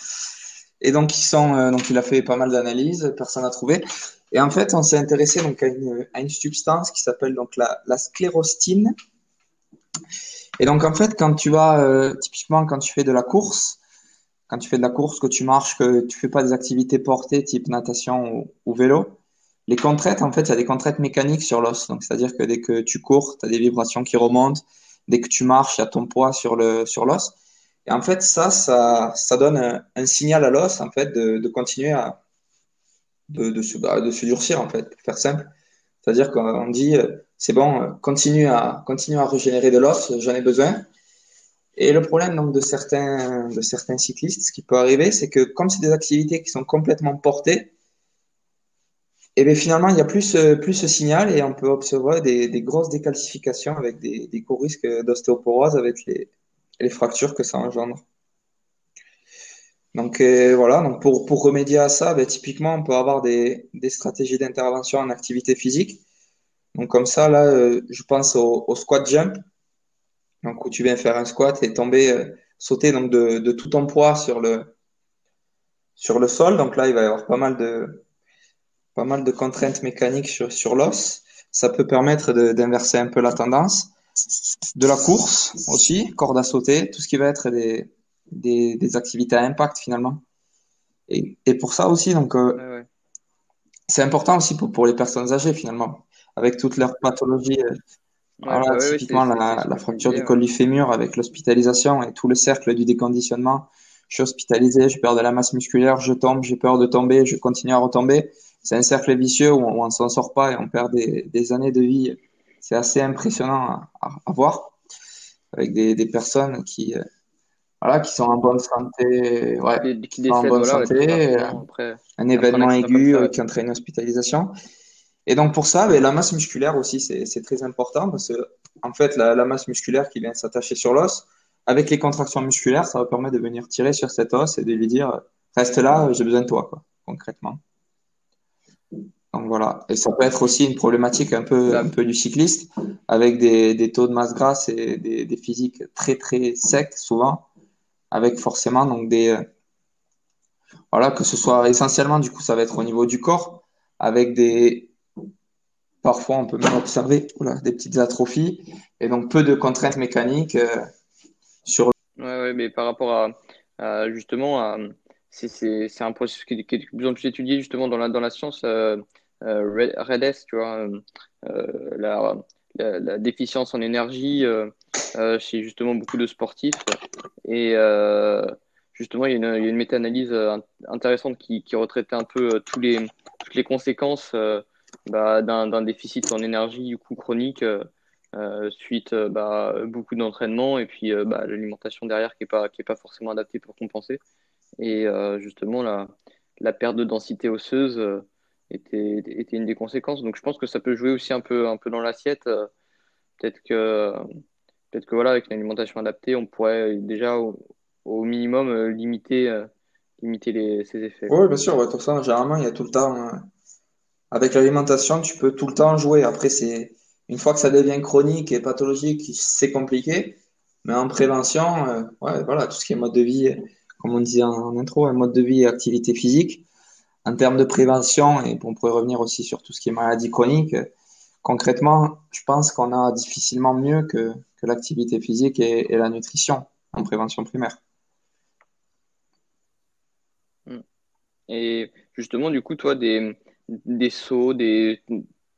Et donc, ils sont, euh, donc il a fait pas mal d'analyses, personne n'a trouvé. Et en fait, on s'est intéressé donc à une, substance qui s'appelle donc la, sclérostine. Et donc, en fait, quand tu vas, euh, typiquement, quand tu fais de la course, quand tu fais de la course, que tu marches, que tu fais pas des activités portées type natation ou, vélo, les contraintes, en fait, il y a des contraintes mécaniques sur l'os. Donc, c'est-à-dire que dès que tu cours, tu as des vibrations qui remontent. Dès que tu marches, il y a ton poids sur le sur l'os. Et en fait, ça, ça, donne un, signal à l'os, en fait, de continuer à de, de, se, durcir, en fait, pour faire simple. C'est-à-dire qu'on dit, c'est bon, continue à à régénérer de l'os, j'en ai besoin. Et le problème donc de certains de certains cyclistes, ce qui peut arriver, c'est que comme c'est des activités qui sont complètement portées, et bien finalement, il y a plus, plus ce signal et on peut observer des, des grosses décalcifications avec des, des gros risques d'ostéoporose avec les, les fractures que ça engendre. Donc euh, voilà, donc pour, pour remédier à ça, ben, typiquement, on peut avoir des, des stratégies d'intervention en activité physique. Donc comme ça, là, euh, je pense au, au, squat jump, donc où tu viens faire un squat et tomber, euh, sauter donc de, de tout ton poids sur le, sur le sol. Donc là, il va y avoir pas mal de, pas mal de contraintes mécaniques sur, sur l'os. Ça peut permettre d'inverser un peu la tendance. De la course aussi, corde à sauter, tout ce qui va être des, des, des activités à impact finalement. Et, et pour ça aussi, donc, euh, ouais, ouais. c'est important aussi pour, pour les personnes âgées finalement, avec toutes leurs pathologies. Euh, Ouais, voilà, typiquement la, fracture du col du fémur avec l'hospitalisation et tout le cercle du déconditionnement. Je suis hospitalisé, je perds de la masse musculaire, je tombe, j'ai peur de tomber, je continue à retomber. C'est un cercle vicieux où on, on s'en sort pas et on perd des, des années de vie. C'est assez impressionnant à, à, à voir avec des, des personnes qui, euh, voilà, qui sont en bonne santé, ouais, Qui, qui en bonne voilà, santé, euh, après. un Après un événement aigu euh, qui entraîne une hospitalisation. Et donc pour ça, ben, la masse musculaire aussi, c'est très important parce que en fait, la, la masse musculaire qui vient s'attacher sur l'os, avec les contractions musculaires, ça va permettre de venir tirer sur cet os et de lui dire reste là, j'ai besoin de toi, quoi, concrètement. Donc voilà. Et ça peut être aussi une problématique un peu, un peu du cycliste, avec des, des taux de masse grasse et des, des, physiques très très secs souvent, avec forcément donc des voilà que ce soit essentiellement du coup ça va être au niveau du corps, avec des parfois on peut même observer des petites atrophies et donc peu de contraintes mécaniques euh, sur. Ouais, ouais, mais par rapport à, justement à c'est un processus qui est, de plus étudié justement dans la, dans la science. Euh, euh, REDS, tu vois, euh, la, la, déficience en énergie chez justement beaucoup de sportifs. Et justement, il y a une, une méta-analyse intéressante qui, qui retraitait un peu tous les, toutes les conséquences bah, d'un déficit en énergie du coup chronique euh, suite bah, beaucoup d'entraînement et puis bah, l'alimentation derrière qui n'est pas, pas forcément adaptée pour compenser. Et justement, la, la perte de densité osseuse était, une des conséquences. Donc je pense que ça peut jouer aussi un peu, un peu dans l'assiette. Peut-être que, peut-être que voilà, avec une alimentation adaptée, on pourrait déjà au, minimum euh, limiter, euh, limiter les, ces effets. Oui, bien sûr. Ouais, tout ça, généralement, il y a tout le temps. Euh, avec l'alimentation, tu peux tout le temps jouer. Après, c'est une fois que ça devient chronique et pathologique, c'est compliqué. Mais en prévention, voilà, tout ce qui est mode de vie, comme on disait en intro, un mode de vie et activité physique, en termes de prévention, et on pourrait revenir aussi sur tout ce qui est maladie chronique, concrètement, je pense qu'on a difficilement mieux que, que l'activité physique et, et, la nutrition en prévention primaire. Hmm. Et justement, du coup, toi, des, des sauts, des,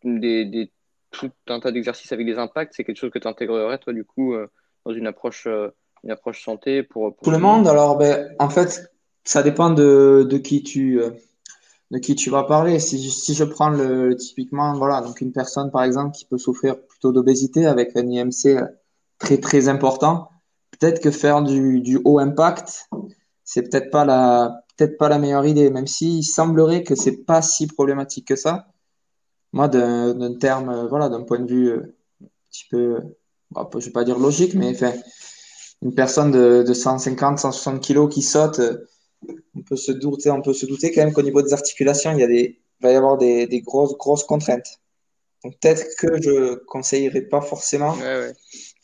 des, des tout un tas d'exercices avec des impacts, c'est quelque chose que tu intégrerais, toi, du coup, euh, dans une approche, euh, une approche santé pour, pour... Tout le monde, alors, ben, en fait, ça dépend de, de qui tu... Euh de qui tu vas parler. Si je, prends le, typiquement, voilà, donc une personne par exemple qui peut souffrir plutôt d'obésité avec un IMC très très important, peut-être que faire du, du haut impact, c'est peut-être pas la peut-être pas la meilleure idée, même s'il semblerait que c'est pas si problématique que ça. Moi, d'un terme, voilà, d'un point de vue un petit peu, je vais pas dire logique, mais enfin, une personne de, de 150, 160 kilos qui saute on peut se douter, on peut se douter quand même qu'au niveau des articulations, il, y a des, va y avoir des, des grosses, grosses contraintes. Donc peut-être que je conseillerais pas forcément ouais, ouais.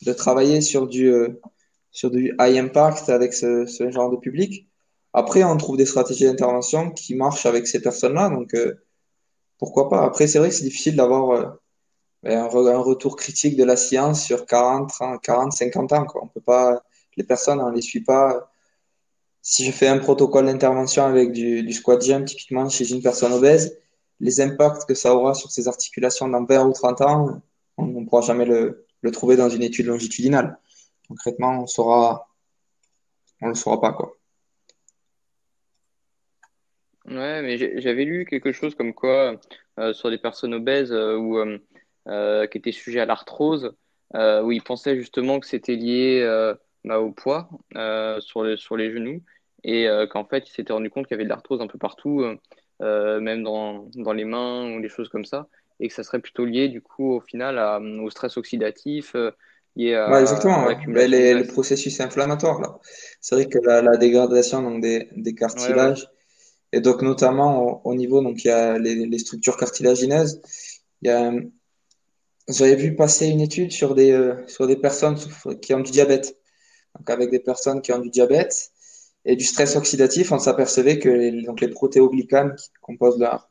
de travailler sur du, euh, sur du high impact avec ce, ce, genre de public. Après, on trouve des stratégies d'intervention qui marchent avec ces personnes-là, donc euh, pourquoi pas. Après, c'est vrai que c'est difficile d'avoir euh, un, un, retour critique de la science sur 40, 30, 40 50 ans. Quoi. On peut pas, les personnes, on les suit pas si je fais un protocole d'intervention avec du, squat jump, typiquement chez une personne obèse, les impacts que ça aura sur ses articulations dans 20 ou 30 ans, on ne pourra jamais le, le, trouver dans une étude longitudinale. Concrètement, on saura, on le saura pas, quoi. Ouais, mais j'avais lu quelque chose comme quoi euh, sur des personnes obèses euh, ou euh, qui étaient sujets à l'arthrose, où ils pensaient justement que c'était lié bah, au poids sur, les, sur les genoux et euh, qu'en fait, il s'était rendu compte qu'il y avait de l'arthrose un peu partout, euh, même dans, dans les mains ou des choses comme ça, et que ça serait plutôt lié du coup au final à, au stress oxydatif. Euh, lié à, ouais, exactement, à ouais. les, les, processus inflammatoires. là. C'est vrai que la, la, dégradation donc, des, des cartilages, ouais, et donc notamment au, au, niveau, donc il y a les, les structures cartilagineuses. Il y a, j'avais vu passer une étude sur des, euh, sur des personnes qui ont du diabète. Donc avec des personnes qui ont du diabète, et du stress oxydatif, on s'apercevait que les, donc les protéoglycanes qui composent leur,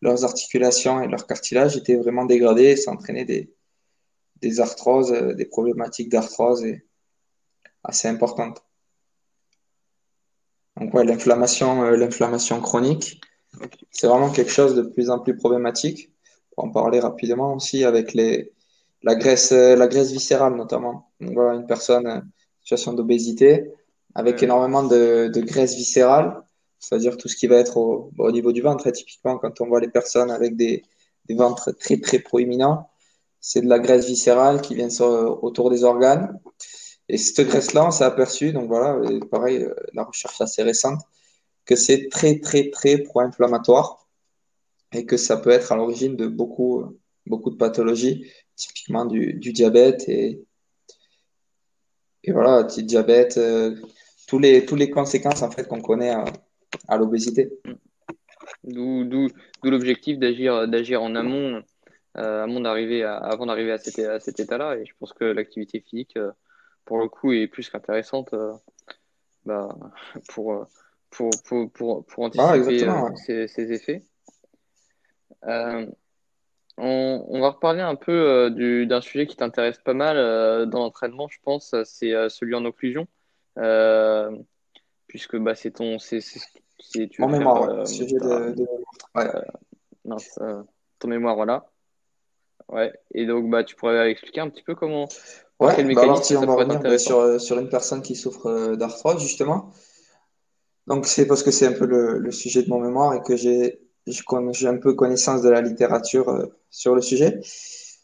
leurs articulations et leur cartilage étaient vraiment dégradés et ça entraînait des, des arthroses, des problématiques d'arthrose assez importantes. Donc ouais, l'inflammation, euh, l'inflammation chronique, c'est vraiment quelque chose de plus en plus problématique. Pour en parler rapidement aussi avec les, la graisse, la graisse viscérale notamment. Donc voilà, une personne en situation d'obésité, avec ouais. énormément de, de, graisse viscérale, c'est-à-dire tout ce qui va être au, au niveau du ventre. typiquement, quand on voit les personnes avec des, des ventres très très proéminents, c'est de la graisse viscérale qui vient sur, autour des organes. Et cette graisse-là, on s'est aperçu, donc voilà, pareil, la recherche assez récente, que c'est très très très pro-inflammatoire. et que ça peut être à l'origine de beaucoup, beaucoup de pathologies, typiquement du, du diabète et, et voilà, petit diabète, euh, tous les, tous les conséquences en fait qu'on connaît à, à l'obésité. D'où, l'objectif d'agir, d'agir en amont, euh, avant d'arriver à, avant d'arriver à cet, à cet état-là. Et je pense que l'activité physique, euh, pour le coup, est plus qu'intéressante euh, bah, pour, pour, pour, pour, pour Ah, anticiper euh, ouais. ces, ces effets. Euh, on, on va reparler un peu euh, du, d'un sujet qui t'intéresse pas mal euh, dans l'entraînement, je pense, c'est euh, celui en occlusion. Euh, puisque bah, c'est ton, c'est, c'est, tu faire mémoire, ouais. euh, Sujet de, de... Ouais. mince, euh, ton mémoire, voilà. Ouais. Et donc, bah, tu pourrais expliquer un petit peu comment, par Ouais, quel bah alors mécanisme si on va revenir intéressant. sur, sur une personne qui souffre d'arthrose, justement. Donc c'est parce que c'est un peu le, le sujet de mon mémoire et que j'ai un peu connaissance de la littérature euh, sur le sujet.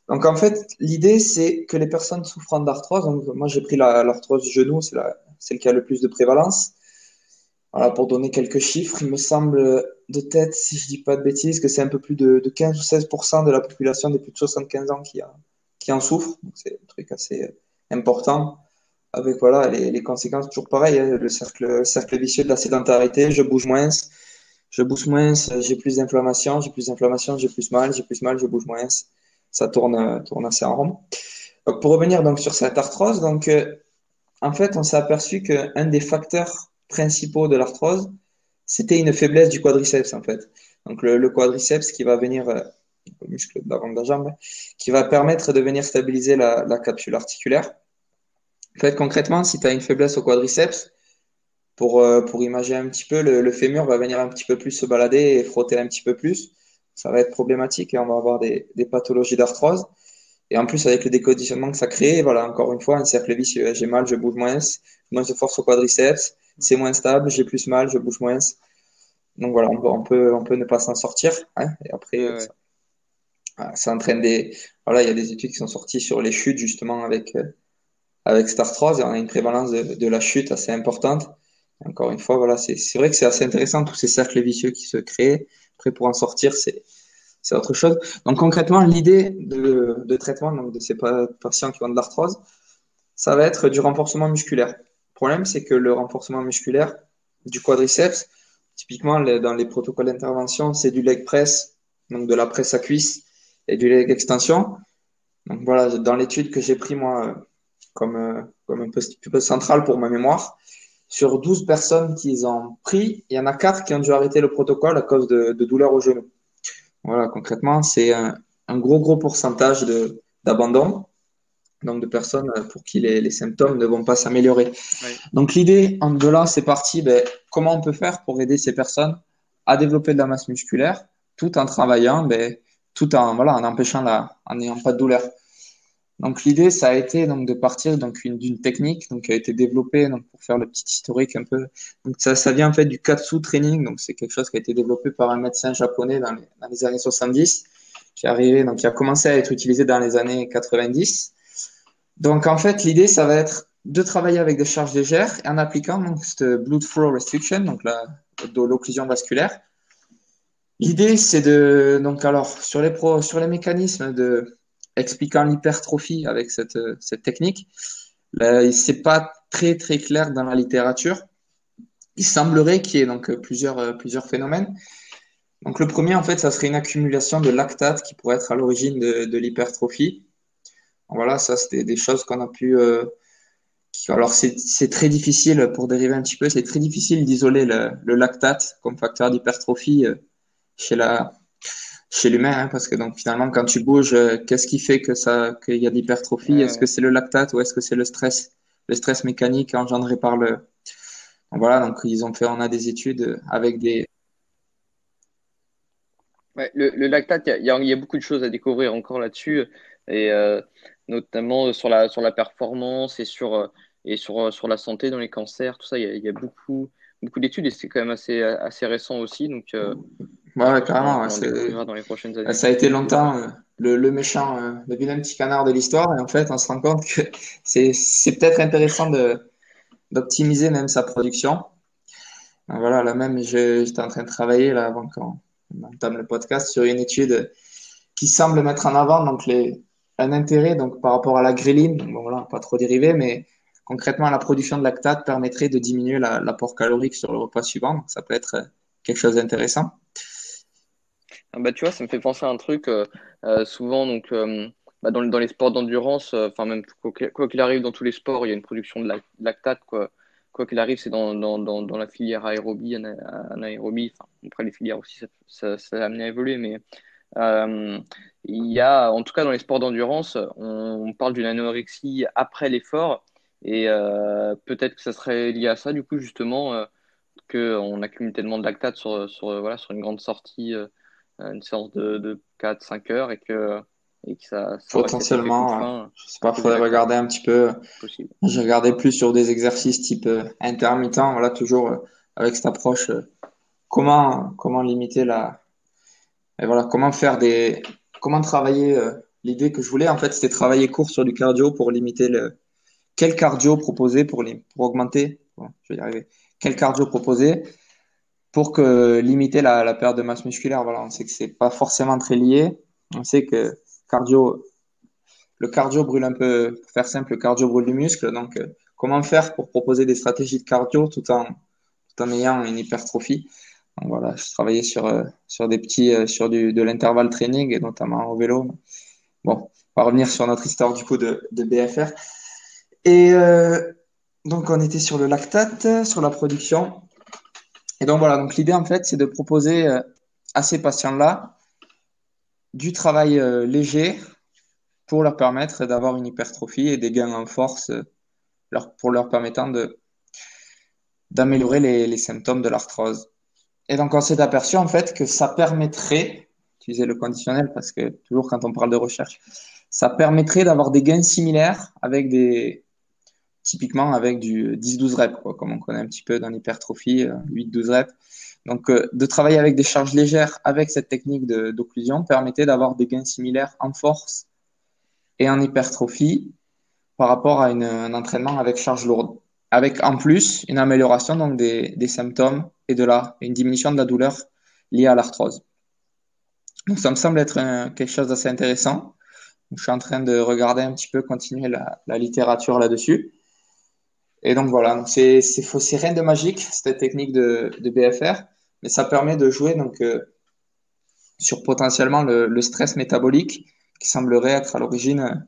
Donc en fait, l'idée c'est que les personnes souffrant d'arthrose, donc moi j'ai pris la- l'arthrose du genou, c'est la, c'est le qui a le plus de prévalence. Voilà, pour donner quelques chiffres, il me semble de tête, si je dis pas de bêtises, que c'est un peu plus de, de 15 ou 16% de la population des plus de 75 ans qui, en souffre. C'est un truc assez important avec voilà les, conséquences toujours pareil, hein, le cercle, le cercle vicieux de la sédentarité, je bouge moins, je bouge moins, j'ai plus d'inflammation, j'ai plus d'inflammation, j'ai plus mal, j'ai plus mal, je bouge moins. Ça tourne, tourne assez en rond. Pour revenir donc sur cette arthrose, donc euh, en fait, on s'est aperçu qu'un des facteurs principaux de l'arthrose, c'était une faiblesse du quadriceps en fait. Donc le, quadriceps qui va venir, euh, le muscle de la jambe, qui va permettre de venir stabiliser la, capsule articulaire. En fait, concrètement, si tu as une faiblesse au quadriceps, pour, euh, pour imaginer un petit peu, le fémur va venir un petit peu plus se balader et frotter un petit peu plus. Ça va être problématique et on va avoir des, des pathologies d'arthrose. Et en plus, avec le déconditionnement que ça crée, voilà, encore une fois, un cercle vicieux. J'ai mal, je bouge moins, moins de force au quadriceps, c'est moins stable, j'ai plus mal, je bouge moins. Donc voilà, on peut, on peut, on peut ne pas s'en sortir. Hein, et après, Ouais, ça, entraîne des. Voilà, il y a des études qui sont sorties sur les chutes, justement, avec, euh, avec cette arthrose. Et on a une prévalence de, de la chute assez importante. Et encore une fois, voilà, c'est vrai que c'est assez intéressant, tous ces cercles vicieux qui se créent. Après, pour en sortir, c'est autre chose. Donc concrètement, l'idée de, traitement de ces pa- patients qui ont de l'arthrose, ça va être du renforcement musculaire. Le problème, c'est que le renforcement musculaire du quadriceps, typiquement dans les protocoles d'intervention, c'est du leg press, donc de la presse à cuisse et du leg extension. Donc voilà, dans l'étude que j'ai pris moi comme, un peu, peu centrale pour ma mémoire, sur 12 personnes qui ont pris, il y en a 4 qui ont dû arrêter le protocole à cause de, de douleurs au genou. Voilà, concrètement, c'est un, un gros, gros pourcentage d'abandon, donc de personnes pour qui les, les symptômes ne vont pas s'améliorer. Donc l'idée, en de là, c'est parti, ben, comment on peut faire pour aider ces personnes à développer de la masse musculaire tout en travaillant, ben, tout en, voilà, en empêchant la, en n'ayant pas de douleur? Donc l'idée, ça a été donc de partir donc une- d'une technique donc qui a été développée donc pour faire le petit historique un peu. Donc ça, ça vient en fait du Katsu Training, donc c'est quelque chose qui a été développé par un médecin japonais dans les, dans les années 70, qui est arrivé donc qui a commencé à être utilisé dans les années 90. Donc en fait, l'idée, ça va être de travailler avec des charges légères et en appliquant donc cette blood flow restriction, donc la, de l'occlusion vasculaire. L'idée, c'est de donc alors sur les pro, sur les mécanismes de expliquant l'hypertrophie avec cette, cette technique. Là, c'est pas très très clair dans la littérature. Il semblerait qu'il y ait donc plusieurs, plusieurs phénomènes. Donc le premier, en fait, ça serait une accumulation de lactate qui pourrait être à l'origine de, l'hypertrophie. Voilà, ça c'est des choses qu'on a pu. Euh, alors c'est très difficile pour dériver un petit peu, c'est très difficile d'isoler le, lactate comme facteur d'hypertrophie euh, chez la chez l'humain, hein, parce que donc finalement, quand tu bouges, euh, qu'est-ce qui fait que ça, qu'il y a de l'hypertrophie? Ouais, Est-ce que c'est le lactate ou est-ce que c'est le stress, le stress mécanique engendré par le. Donc voilà, donc ils ont fait, on a des études avec des. Ouais, le, le lactate, il y a, y y beaucoup de choses à découvrir encore là-dessus, et euh, notamment sur la, sur la performance et sur, euh, et sur, euh, sur la santé dans les cancers, tout ça, il y a, il y a beaucoup, beaucoup d'études et c'est quand même assez, assez récent aussi, donc euh, Ouais, carrément, qu'on ouais, en c'est. découvrira dans les prochaines années. Ça a été longtemps euh, le, le méchant, euh, le vilain petit canard de l'histoire, et en fait, on se rend compte que c'est c'est peut-être intéressant de d'optimiser même sa production. Donc voilà, là même, je- j'étais en train de travailler là avant qu'on on entame le podcast sur une étude qui semble mettre en avant donc les, un intérêt donc par rapport à la gréline. Bon, voilà, pas trop dérivé, mais concrètement, la production de lactate permettrait de diminuer l'apport calorique sur le repas suivant. Donc, ça peut être quelque chose d'intéressant. Ah bah, tu vois, ça me fait penser à un truc. Euh, euh, souvent, donc, euh, bah, dans, dans, les sports d'endurance, enfin, même quoi qu'il arrive dans tous les sports, il y a une production de lactate. Quoi qu'il arrive, c'est dans, dans, dans, la filière aérobie, anaérobie, enfin, après les filières aussi, ça, ça, a amené à évoluer, mais il y a, en tout cas dans les sports d'endurance, on, parle d'une anorexie après l'effort, et peut-être que ça serait lié à ça, du coup, justement, euh, qu'on accumule tellement de lactate sur, sur, voilà, sur une grande sortie, une séance de, de 4-5 heures, et que Potentiellement, je sais pas, faudrait regarder un petit peu. J'ai regardé plus sur des exercices type euh, intermittent, voilà, toujours euh, avec cette approche, euh, comment, comment limiter la, et voilà, comment faire des, comment travailler. L'idée que je voulais, en fait, c'était travailler court sur du cardio pour limiter le, quel cardio proposer pour, les, pour augmenter, je vais y arriver, quel cardio proposer? Pour que limiter la, perte de masse musculaire. Voilà, on sait que c'est pas forcément très lié. On sait que cardio, le cardio brûle un peu, pour faire simple, le cardio brûle du muscle. Donc, euh, comment faire pour proposer des stratégies de cardio tout en, tout en ayant une hypertrophie? Donc, voilà, je travaillais sur, euh, sur des petits, euh, sur du, de l'intervalle training et notamment au vélo. Bon, on va revenir sur notre histoire du coup de, de BFR. Et donc, on était sur le lactate, sur la production. Et donc voilà, donc l'idée en fait, c'est de proposer à ces patients-là du travail euh, léger pour leur permettre d'avoir une hypertrophie et des gains en force euh, pour leur permettant d'améliorer les, les symptômes de l'arthrose. Et donc, on s'est aperçu en fait que ça permettrait, utiliser le conditionnel parce que toujours quand on parle de recherche, ça permettrait d'avoir des gains similaires avec des, typiquement avec du 10-12 reps, comme on connaît un petit peu dans l'hypertrophie, 8-12 euh, reps. Donc, euh, de travailler avec des charges légères avec cette technique d'occlusion permettait d'avoir des gains similaires en force et en hypertrophie par rapport à une, un entraînement avec charge lourde. Avec en plus une amélioration donc des, des symptômes et de la, une diminution de la douleur liée à l'arthrose. Donc, ça me semble être quelque chose d'assez intéressant. je suis en train de regarder un petit peu, continuer la, la littérature là-dessus. Et donc voilà, c'est rien de magique cette technique de, de BFR, mais ça permet de jouer donc euh, sur potentiellement le, le, stress métabolique qui semblerait être à l'origine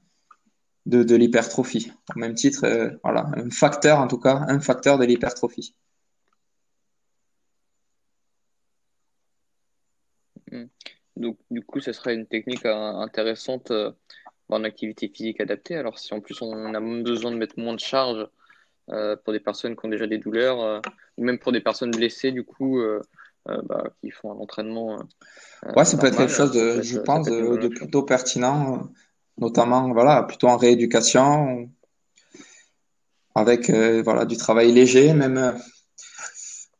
de, de l'hypertrophie. Au même titre, euh, voilà, un facteur en tout cas, un facteur de l'hypertrophie. Hmm. Donc du coup, ce serait une technique euh, intéressante en activité physique adaptée. Alors si en plus on a besoin de mettre moins de charge euh, pour des personnes qui ont déjà des douleurs, euh, ou même pour des personnes blessées, du coup, euh, bah, qui font un entraînement. ouais, ça peut être quelque chose, de, je pense, de, plutôt pertinent, notamment voilà, plutôt en rééducation, avec voilà, du travail léger, même.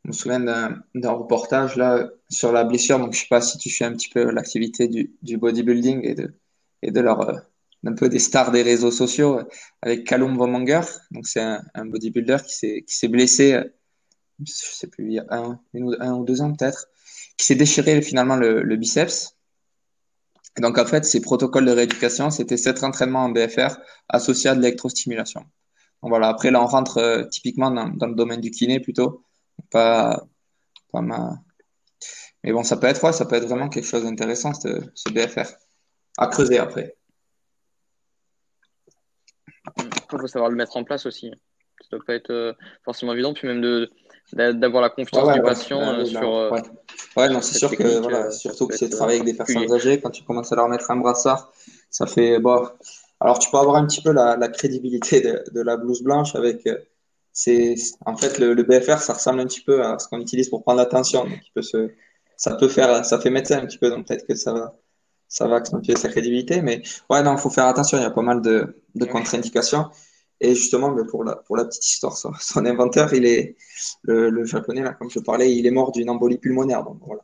Je me souviens d'un reportage là sur la blessure, donc je sais pas si tu fais un petit peu l'activité du, du bodybuilding et de, et de leur un peu des stars des réseaux sociaux avec Callum Vomanger. Donc, c'est un, un, bodybuilder qui s'est, qui s'est blessé, je sais plus, il y a un, un ou deux ans peut-être, qui s'est déchiré finalement le, le biceps. Donc, en fait, ses protocoles de rééducation, c'était sept entraînements en BFR associés à de l'électrostimulation. Donc, voilà. Après, là, on rentre euh, typiquement dans, dans, le domaine du kiné plutôt. Pas, pas ma... Mais bon, ça peut être, ouais, ça peut être vraiment quelque chose d'intéressant, ce, ce BFR. À creuser après. Il faut savoir le mettre en place aussi. Ça ne doit pas être euh, forcément évident. Puis même de, d'avoir la confiance du patient euh, sur. Euh, ouais. non, c'est sûr que, voilà, surtout que c'est travailler avec des personnes âgées, quand tu commences à leur mettre un brassard, ça fait. Bon, alors, tu peux avoir un petit peu la, la crédibilité de, de, la blouse blanche avec. c'est en fait le, le, BFR ça ressemble un petit peu à ce qu'on utilise pour prendre l'attention donc il peut se ça peut faire ça fait médecin un petit peu donc peut-être que ça va ça va accentuer sa crédibilité. Mais ouais, non, il faut faire attention. Il y a pas mal de, de contre-indications. Et justement, pour la, pour la petite histoire, son, son inventeur, il est le, le, japonais, là, comme je parlais, il est mort d'une embolie pulmonaire. Donc voilà.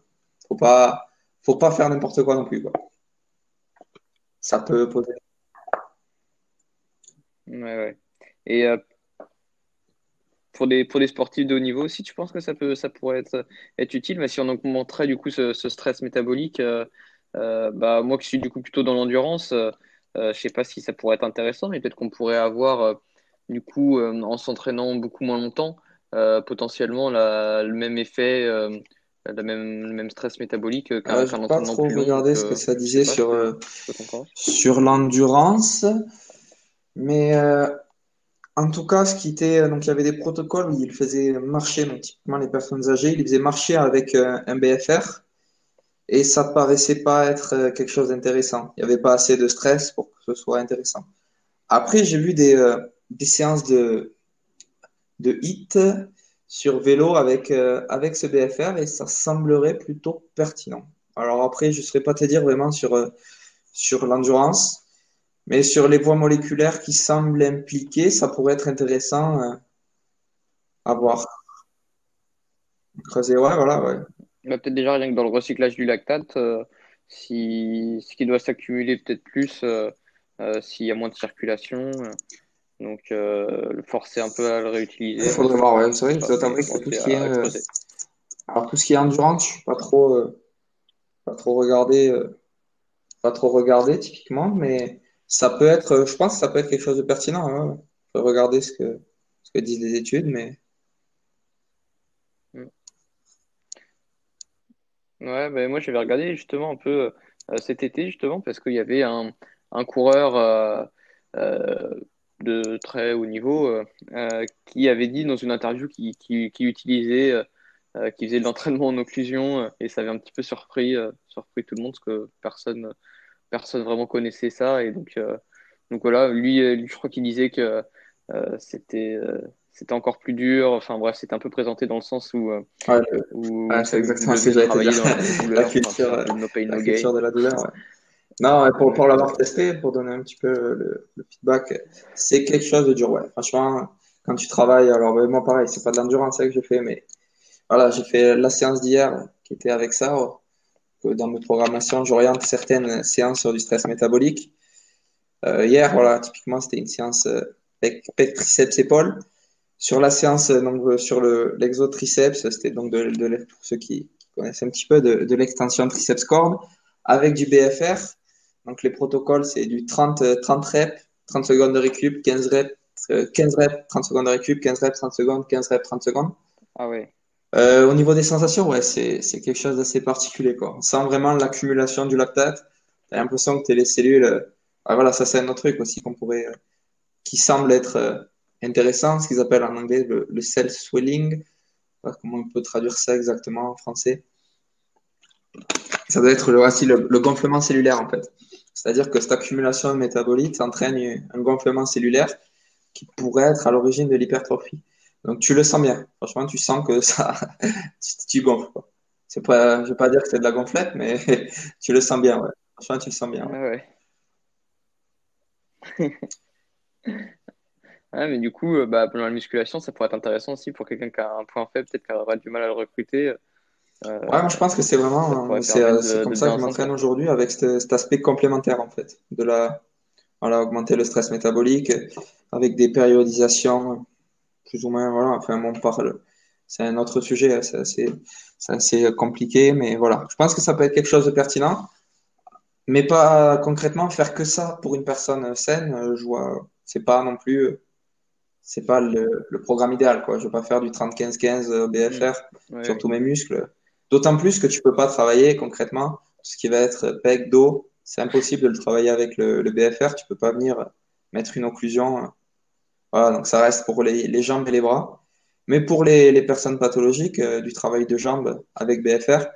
Faut pas, faut pas faire n'importe quoi non plus. Quoi. Ça peut poser. Ouais, ouais. Et euh, pour des, pour des sportifs de haut niveau aussi, tu penses que ça, peut, ça pourrait être, être utile? Mais si on augmenterait du coup ce, ce stress métabolique, bah, moi qui suis du coup plutôt dans l'endurance, je sais pas si ça pourrait être intéressant, mais peut-être qu'on pourrait avoir du coup en s'entraînant beaucoup moins longtemps, potentiellement la, le même effet le même, le même stress métabolique qu'un Euh, qu'un je pas entraînement trop plus long. regardé donc, ce que euh, ça disait pas sur, euh, sur l'endurance, mais euh, en tout cas, ce qui était, donc il y avait des protocoles où il faisait marcher, donc typiquement les personnes âgées, il les faisait marcher avec euh, un BFR et ça paraissait pas être euh, quelque chose d'intéressant. Il n'y avait pas assez de stress pour que ce soit intéressant. Après, j'ai vu des, euh, des séances de, de hit sur vélo avec, euh, avec ce BFR et ça semblerait plutôt pertinent. Alors après, je ne saurais pas te dire vraiment sur, euh, sur l'endurance, mais sur les voies moléculaires qui semblent impliquées, ça pourrait être intéressant euh, à voir. Creuser, ouais, voilà, ouais. Bah, peut-être déjà rien que dans le recyclage du lactate, euh, si, ce qui doit s'accumuler peut-être plus euh, euh, s'il y a moins de circulation. donc le forcer un peu à le Il réutiliser. faudrait voir, ouais, c'est vrai, Je dois t'avouer que tout ce qui est, alors tout ce qui est endurance, je suis pas trop, pas trop regardé, pas trop regardé typiquement, mais ça peut être, je pense que ça peut être quelque chose de pertinent. Hein. Faut regarder ce que, ce que disent les études, mais Ouais, ben moi j'avais regardé justement un peu euh, cet été justement parce qu'il y avait un, un coureur euh, euh, de très haut niveau euh, euh, qui avait dit dans une interview qu'il qui, qui utilisait, euh, euh, qui faisait de l'entraînement en occlusion euh, et ça avait un petit peu surpris, euh, surpris tout le monde parce que personne, personne vraiment connaissait ça et donc, euh, donc voilà, lui, euh, lui je crois qu'il disait que euh, c'était euh, c'était encore plus dur, enfin bref, c'était un peu présenté dans le sens où euh, ouais, le- où ouais, c'est exactement ce que j'allais te dire. dans la douleur, enfin, culture, peu no pain, la no culture de la douleur. ouais. Non, pour, pour l'avoir testé, pour donner un petit peu le, le feedback, c'est quelque chose de dur, ouais. Franchement, quand tu travailles, alors ben, moi pareil, c'est pas de l'endurance hein, que j'ai fait, mais voilà, j'ai fait la séance d'hier qui était avec ça. que dans mes programmations, j'oriente certaines séances sur du stress métabolique. Euh, hier, voilà, typiquement, c'était une séance euh, pec, pec, triceps, épaules. Sur la séance, euh, donc, euh, sur le, l'exotriceps, c'était donc de, de, pour ceux qui, qui connaissent un petit peu, de, de l'extension triceps corde avec du BFR. Donc, les protocoles, c'est du 30, euh, 30 reps, 30 secondes de récup, 15 reps, euh, 15 reps, 30 secondes de récup, 15 reps, 30 secondes, 15 reps, 30 secondes. ah ouais, Euh, au niveau des sensations, ouais, c'est, quelque chose d'assez particulier, quoi. On sent vraiment l'accumulation du lactate. T'as l'impression que t'es les cellules, euh, ah, voilà, ça c'est un autre truc aussi qu'on pourrait, euh, qui semble être euh, intéressant, ce qu'ils appellent en anglais le, le cell swelling. Je sais pas comment on peut traduire ça exactement en français. Ça doit être le, gonflement cellulaire, en fait. C'est-à-dire que cette accumulation métabolique entraîne un gonflement cellulaire qui pourrait être à l'origine de l'hypertrophie. Donc tu le sens bien. Franchement, tu sens que ça, tu, gonfles. Quoi. C'est pas, je vais pas dire que c'est de la gonflette, mais tu le sens bien. Franchement, tu le sens bien. Ouais. mais du coup, euh, bah, pendant la musculation, ça pourrait être intéressant aussi pour quelqu'un qui a un point faible, peut-être qui aura du mal à le recruter. Euh, Ouais, moi je pense que c'est vraiment, c'est, comme de ça que je m'entraîne aujourd'hui avec cet, cet aspect complémentaire en fait, de la, voilà, augmenter le stress métabolique avec des périodisations plus ou moins, voilà, enfin on parle, c'est un autre sujet, hein, c'est assez, c'est assez compliqué, mais voilà, je pense que ça peut être quelque chose de pertinent. Mais pas concrètement faire que ça pour une personne saine, euh, je vois, c'est pas non plus, euh, c'est pas le, le programme idéal, quoi. Je veux pas faire du 30-15-15 euh, Mm. BFR Ouais, sur ouais. tous mes muscles. D'autant plus que tu peux pas travailler concrètement ce qui va être pec, dos. C'est impossible de le travailler avec le, le BFR. Tu peux pas venir mettre une occlusion. Voilà, donc ça reste pour les, les jambes et les bras. Mais pour les, les personnes pathologiques, euh, du travail de jambes avec BFR,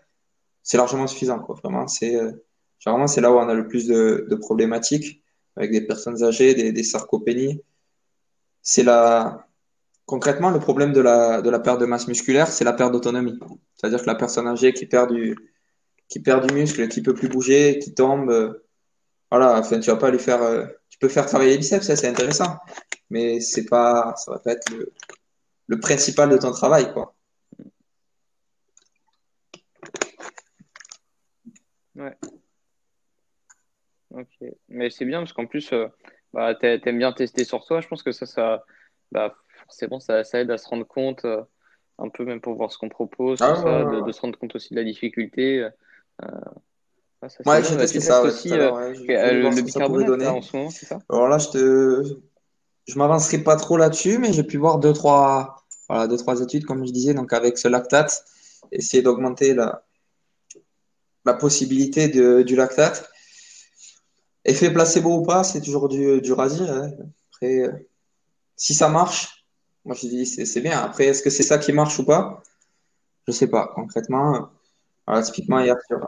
c'est largement suffisant, quoi. Vraiment, c'est euh, généralement c'est là où on a le plus de, de problématiques avec des personnes âgées, des, des sarcopénies. C'est la concrètement le problème de la de la perte de masse musculaire, c'est la perte d'autonomie. C'est-à-dire que la personne âgée qui perd du qui perd du muscle, qui peut plus bouger, qui tombe, euh, voilà. Enfin, tu vas pas lui faire, euh, tu peux faire travailler les biceps, ça c'est intéressant, mais c'est pas, ça va pas être le, principal de ton travail, quoi. Ouais, ok. Mais c'est bien parce qu'en plus, euh, bah, t'a- t'aimes bien tester sur toi. Je pense que ça, ça, bah, forcément, ça, ça, aide à se rendre compte, euh, un peu même pour voir ce qu'on propose, Ah, tout ça, de, se rendre compte aussi de la difficulté. euh, ouais, ça, Ouais, j'ai testé ça aussi euh, ouais. Euh, le bicarbonate là, en ce moment, c'est ça? Alors là, je te, je m'avancerai pas trop là-dessus, mais j'ai pu voir deux, trois, voilà, deux, trois études, comme je disais, donc avec ce lactate, essayer d'augmenter la, la possibilité de, du lactate. Effet placebo ou pas, c'est toujours du, dur à dire. hein. Après, euh, si ça marche, moi je dis c'est bien. Après, est-ce que c'est ça qui marche ou pas? Je sais pas. Concrètement, euh, voilà, typiquement hier sur-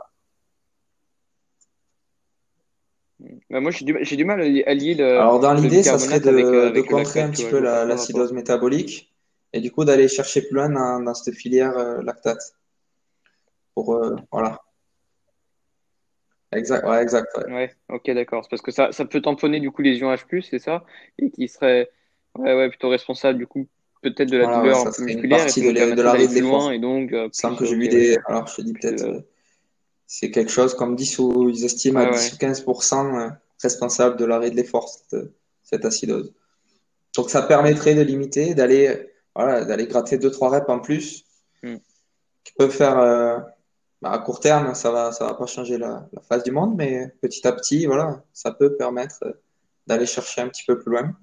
Bah, moi, j'ai du, j'ai du mal à li- à lier le, Alors dans l'idée, ça serait avec, de, euh, avec contrer un petit peu la- l'acidose métabolique et du coup d'aller chercher plus loin dans, dans cette filière lactate. Pour, voilà. Exact, ouais, exact, ouais. Ouais, ok, d'accord. C'est parce que ça, ça peut tamponner du coup les ions H+, c'est ça? Et qui serait ouais, ouais, plutôt responsable du coup peut-être de la Voilà, ouais, douleur un ça peu serait une musculaire et partie de l'arrêt de plus loin l'effort. et donc euh, Sans plus, que j'ai ok, vu ouais, des. Alors je te dis Plus, peut-être, euh, euh, c'est quelque chose comme 10 ou ils estiment à ouais, 10 ouais. ou 15% euh, responsable de l'arrêt de l'effort, cette, cette acidose. Donc ça permettrait de limiter, d'aller voilà, d'aller gratter deux trois reps en plus, Hmm. qui peuvent faire euh, bah, à court terme, ça va ça va pas changer la, la face du monde, mais petit à petit, voilà, ça peut permettre euh, d'aller chercher un petit peu plus loin.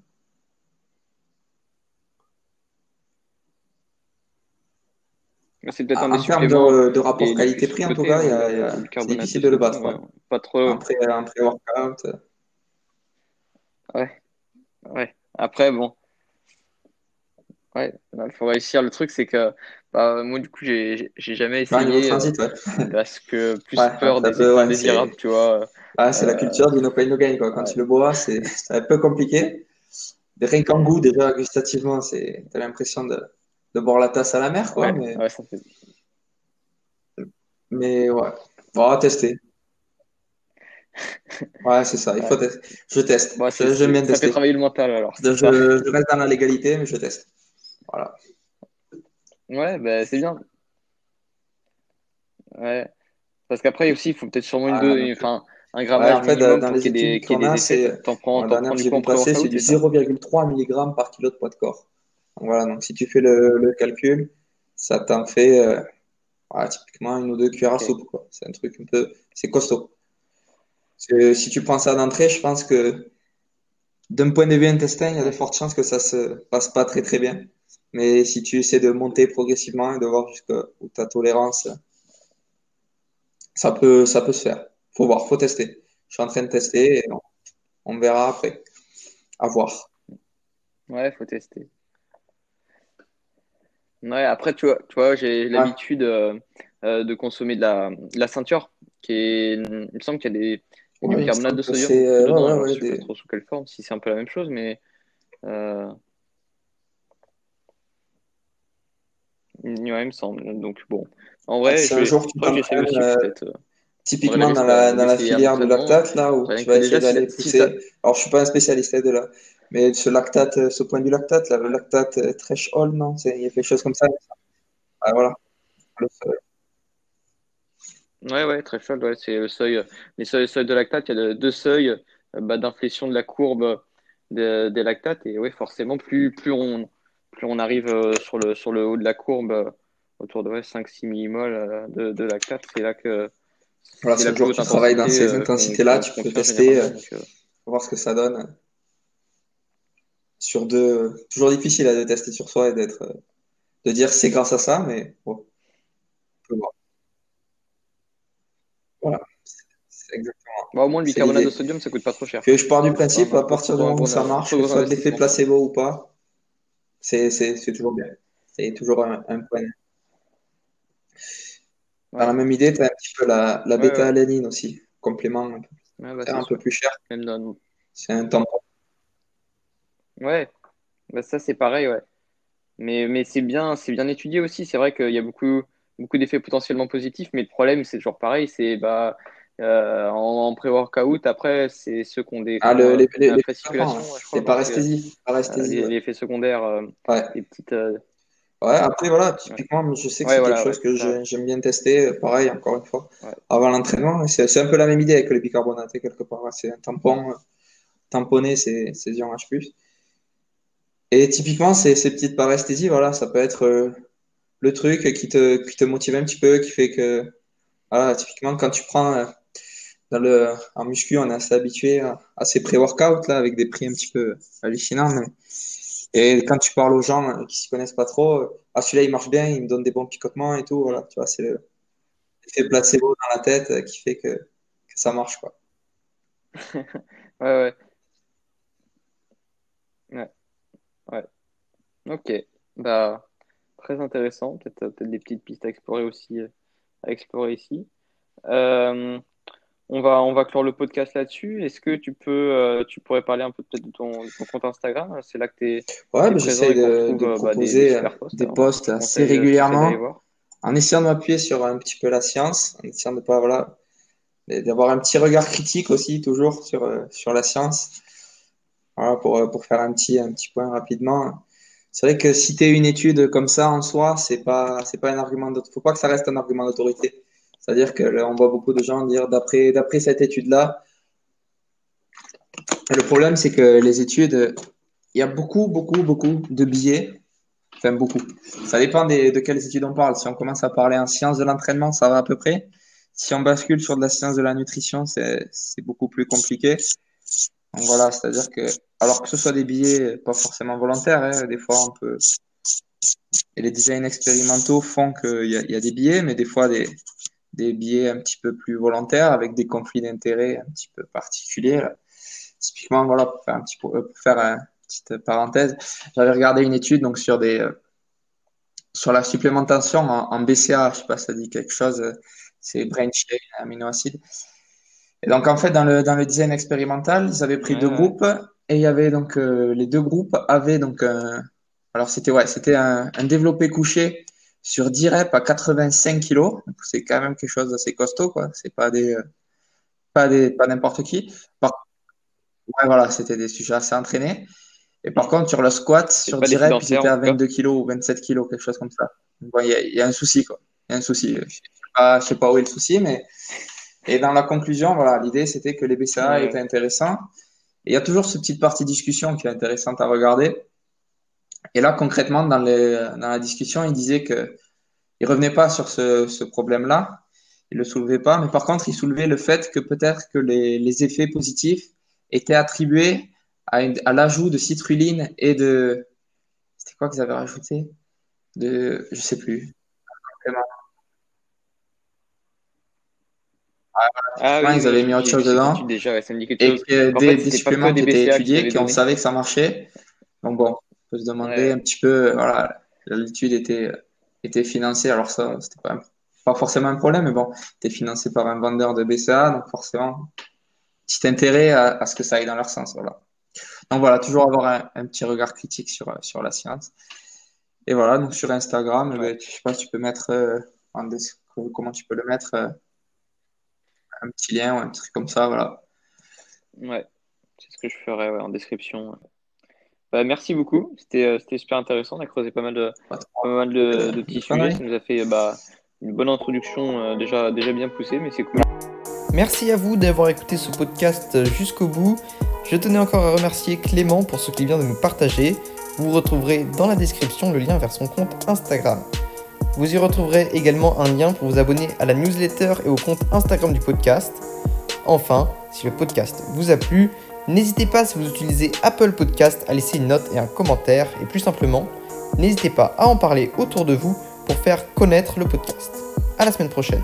C'est peut-être En un termes de, rapport qualité-prix, en tout cas, le c'est difficile de le battre. Ouais, quoi. pas trop. En pré-workout. euh, Ouais, ouais. Après, bon, ouais, il faut réussir. Le truc, c'est que bah, moi, du coup, j'ai jamais essayé euh, transit, ouais. parce que plus Ouais, peur des peut, indésirables, tu vois. ouais, c'est la Euh, culture du no pain no gain, quoi. Quand tu le bois, c'est un peu compliqué. Rien qu'en goût, déjà, gustativement, c'est, t'as l'impression de, de boire la tasse à la mer, quoi. ouais, Mais, ça fait. mais ouais. Bon, à tester. Ouais, c'est ça, il faut Ouais. tester. Je teste. Bon, Je- bien ça fait tester. travailler le mental alors, Je, je reste dans la légalité, mais je teste. Voilà. Ouais, bah, c'est bien. Ouais. Parce qu'après aussi, il faut peut-être sûrement une Ah, enfin, un ouais, grammage en fait, dans minimum dans pour les qu'il y ait des, études qu'il y qu'on ait a, des effets. c'est, T'en prends, la t'en dernière prends que du j'ai coup en vu passer, c'est du c'est ça? 0,3 mg par kilo de poids de corps. Donc, voilà, donc si tu fais le, le calcul, ça t'en fait euh, typiquement une ou deux cuillères à Ok. soupe, quoi. C'est un truc un peu, c'est costaud. Parce que si tu prends ça d'entrée, je pense que d'un point de vue intestin, il y a de Ouais. fortes chances que ça se passe pas très très bien. Mais si tu essaies de monter progressivement et de voir jusqu'où ta tolérance, ça peut, ça peut se faire. Faut voir, faut tester. Je suis en train de tester et on, on verra après. À voir. Ouais, faut tester. Ouais, après, tu vois, tu vois, j'ai Ouais. l'habitude euh, euh, de consommer de la, de la ceinture, qui est, il me semble qu'il y a des, du Ouais, de sodium euh, dedans. ouais, je sais pas trop sous quelle forme, si c'est un peu la même chose, mais euh, ouais, il me semble. Donc, bon, en vrai, si je un jour tu faudrait que t'entraînes, aussi, euh, euh, typiquement dans la, euh, dans filière entraînement. lactate, là, où tu vas essayer d'aller pousser. Alors, je suis pas un spécialiste de là, mais ce lactate, euh, ce point du lactate, là, le lactate euh, threshold, non, c'est, il y a quelque chose comme ça. Ah, voilà. Le seuil. Ouais, ouais, threshold, ouais, c'est le seuil, les seuils, de lactate. Il y a de- deux seuils euh, bah, d'inflexion de la courbe de- des lactates. Et ouais, forcément, plus, plus on, plus on arrive euh, sur le, sur le haut de la courbe, euh, autour de ouais, 5-6 millimoles euh, de, de lactate, c'est là que Voilà, c'est plus jour haute tu travailles dans ces intensités-là, tu peux tester. Donc, voir ce que ça donne. Sur deux, toujours difficile à de tester sur soi et d'être, de dire c'est grâce à ça, mais bon, on peut voir. Voilà, exactement, bah, au moins, le bicarbonate de sodium, ça coûte pas trop cher. Que je pars du principe, à partir du moment où ça marche, que ce soit de l'effet placebo ou pas, c'est, toujours bien. C'est toujours un, un point. Dans la même idée, tu as un petit peu la, la bêta-alanine aussi, complément un peu, bah, cher, c'est un peu plus cher. Dans... C'est un tampon. Ouais, bah, ça, c'est pareil, ouais. Mais, mais c'est bien, bien étudié aussi. C'est vrai qu'il y a beaucoup, beaucoup d'effets potentiellement positifs, mais le problème, c'est toujours pareil. C'est bah, euh, en, en pré-workout, après, c'est ceux qui ont des Ah, le, euh, les, les, les ouais. ouais, je C'est euh, paresthésie. euh, Paresthésie, les, ouais. les effets secondaires, euh, Ouais. des petites. euh, Ouais, après, voilà, ouais. typiquement, je sais que Ouais, c'est quelque voilà, ouais, chose que c'est j'aime bien tester. euh, Pareil, encore une fois, avant l'entraînement. C'est c'est un peu la même idée avec le bicarbonate, quelque part. C'est un tampon, euh, tamponner ces, ces ions H+. Et typiquement, ces, ces petites paresthésies, voilà, ça peut être euh, le truc qui te, qui te motive un petit peu, qui fait que, voilà, typiquement, quand tu prends euh, dans le, en muscu, on est assez habitué à, ces pré-workouts, là, avec des prix un petit peu hallucinants. Mais, et quand tu parles aux gens euh, qui s'y connaissent pas trop, ah, celui-là, il marche bien, il me donne des bons picotements et tout, voilà, tu vois, c'est l'effet placebo dans la tête qui fait que, ça marche, quoi. ouais, ouais. Ouais, ouais. Ok. Bah, très intéressant. Peut-être peut des petites pistes à explorer aussi, euh, à explorer ici. Euh, on va, on va clore le podcast là-dessus. Est-ce que tu peux, euh, tu pourrais parler un peu peut-être de ton, de ton compte Instagram? C'est là que tu es, Ouais, mais j'essaie de, de bah, des, proposer des euh, posts. des assez d'aller régulièrement, en essayant de m'appuyer sur un petit peu la science, en essayant de pas, voilà, d'avoir un petit regard critique aussi, toujours sur, euh, sur la science. Voilà, pour, euh, pour faire un petit, un petit point rapidement. C'est vrai que citer une étude comme ça en soi, c'est pas, c'est pas un argument d'autorité. Faut pas que ça reste un argument d'autorité. C'est-à-dire que là, on voit beaucoup de gens dire d'après, cette étude-là. Le problème, c'est que les études, il y a beaucoup, beaucoup, beaucoup de biais. Enfin, beaucoup. Ça dépend de quelles études on parle. Si on commence à parler en sciences de l'entraînement, ça va à peu près. Si on bascule sur de la science de la nutrition, c'est, beaucoup plus compliqué. Donc voilà, c'est-à-dire que, alors que ce soit des billets pas forcément volontaires, hein, des fois on peut, et les designs expérimentaux font qu'il y y a des billets, mais des fois des, des billets un petit peu plus volontaires avec des conflits d'intérêts un petit peu particuliers. Typiquement, voilà, pour faire un petit, pour faire une petite parenthèse, j'avais regardé une étude donc sur des, euh, sur la supplémentation en, en BCA, je sais pas si ça dit quelque chose, euh, c'est brain chain aminoacides. Et donc, en fait, dans le, dans le design expérimental, ils avaient pris Ouais, deux ouais. groupes et il y avait donc, euh, les deux groupes avaient donc, un- alors c'était, ouais, c'était un, un développé couché sur 10 reps à 85 kilos. Donc, c'est quand même quelque chose d'assez costaud, quoi. C'est pas des, pas des, pas n'importe qui. Par, ouais, voilà, c'était des sujets assez entraînés. Et par contre, sur le squat, sur pas 10 des reps, étaient en à tout cas. 22 kilos ou 27 kilos, quelque chose comme ça. Il y a, il y a un souci, quoi. Il y a un souci. Je sais pas, je sais pas où est le souci, mais et dans la conclusion, voilà, l'idée c'était que les BCA Ouais. étaient intéressants. Et il y a toujours cette petite partie discussion qui est intéressante à regarder. Et là, concrètement, dans, les, dans la discussion, il disait que il revenait pas sur ce, ce problème-là, il le soulevait pas, mais par contre, il soulevait le fait que peut-être que les, les effets positifs étaient attribués à, l'ajout de citrulline et de, c'était quoi qu'ils avaient rajouté? De, je sais plus. Ah oui, ils avaient oui, mis autre chose dedans. étude déjà, ouais, ça me dit quelque et que des, des suppléments qui étaient étudiés, qui on savait que ça marchait. Donc bon, on peut se demander Ouais. un petit peu, voilà, l'étude était, était financée, alors ça, c'était pas, pas forcément un problème, mais bon, était financé par un vendeur de BCA, donc forcément, petit intérêt à, à ce que ça aille dans leur sens, voilà. Donc voilà, toujours avoir un, un petit regard critique sur, sur la science. Et voilà, donc sur Instagram, eh Ouais. ben, je sais pas, tu peux mettre, euh, en comment tu peux le mettre, euh, un petit lien ou un truc comme ça, voilà. Ouais, c'est ce que je ferai ouais, en description. Bah, merci beaucoup, c'était euh, c'était super intéressant. On a creusé pas mal de, Pas mal petits sujets. Ça nous a fait bah, une bonne introduction euh, déjà, déjà bien poussée, mais c'est cool. Merci à vous d'avoir écouté ce podcast jusqu'au bout. Je tenais encore à remercier Clément pour ce qu'il vient de nous partager. Vous retrouverez dans la description le lien vers son compte Instagram. Vous y retrouverez également un lien pour vous abonner à la newsletter et au compte Instagram du podcast. Enfin, si le podcast vous a plu, n'hésitez pas si vous utilisez Apple Podcast à laisser une note et un commentaire et plus simplement, n'hésitez pas à en parler autour de vous pour faire connaître le podcast. À la semaine prochaine.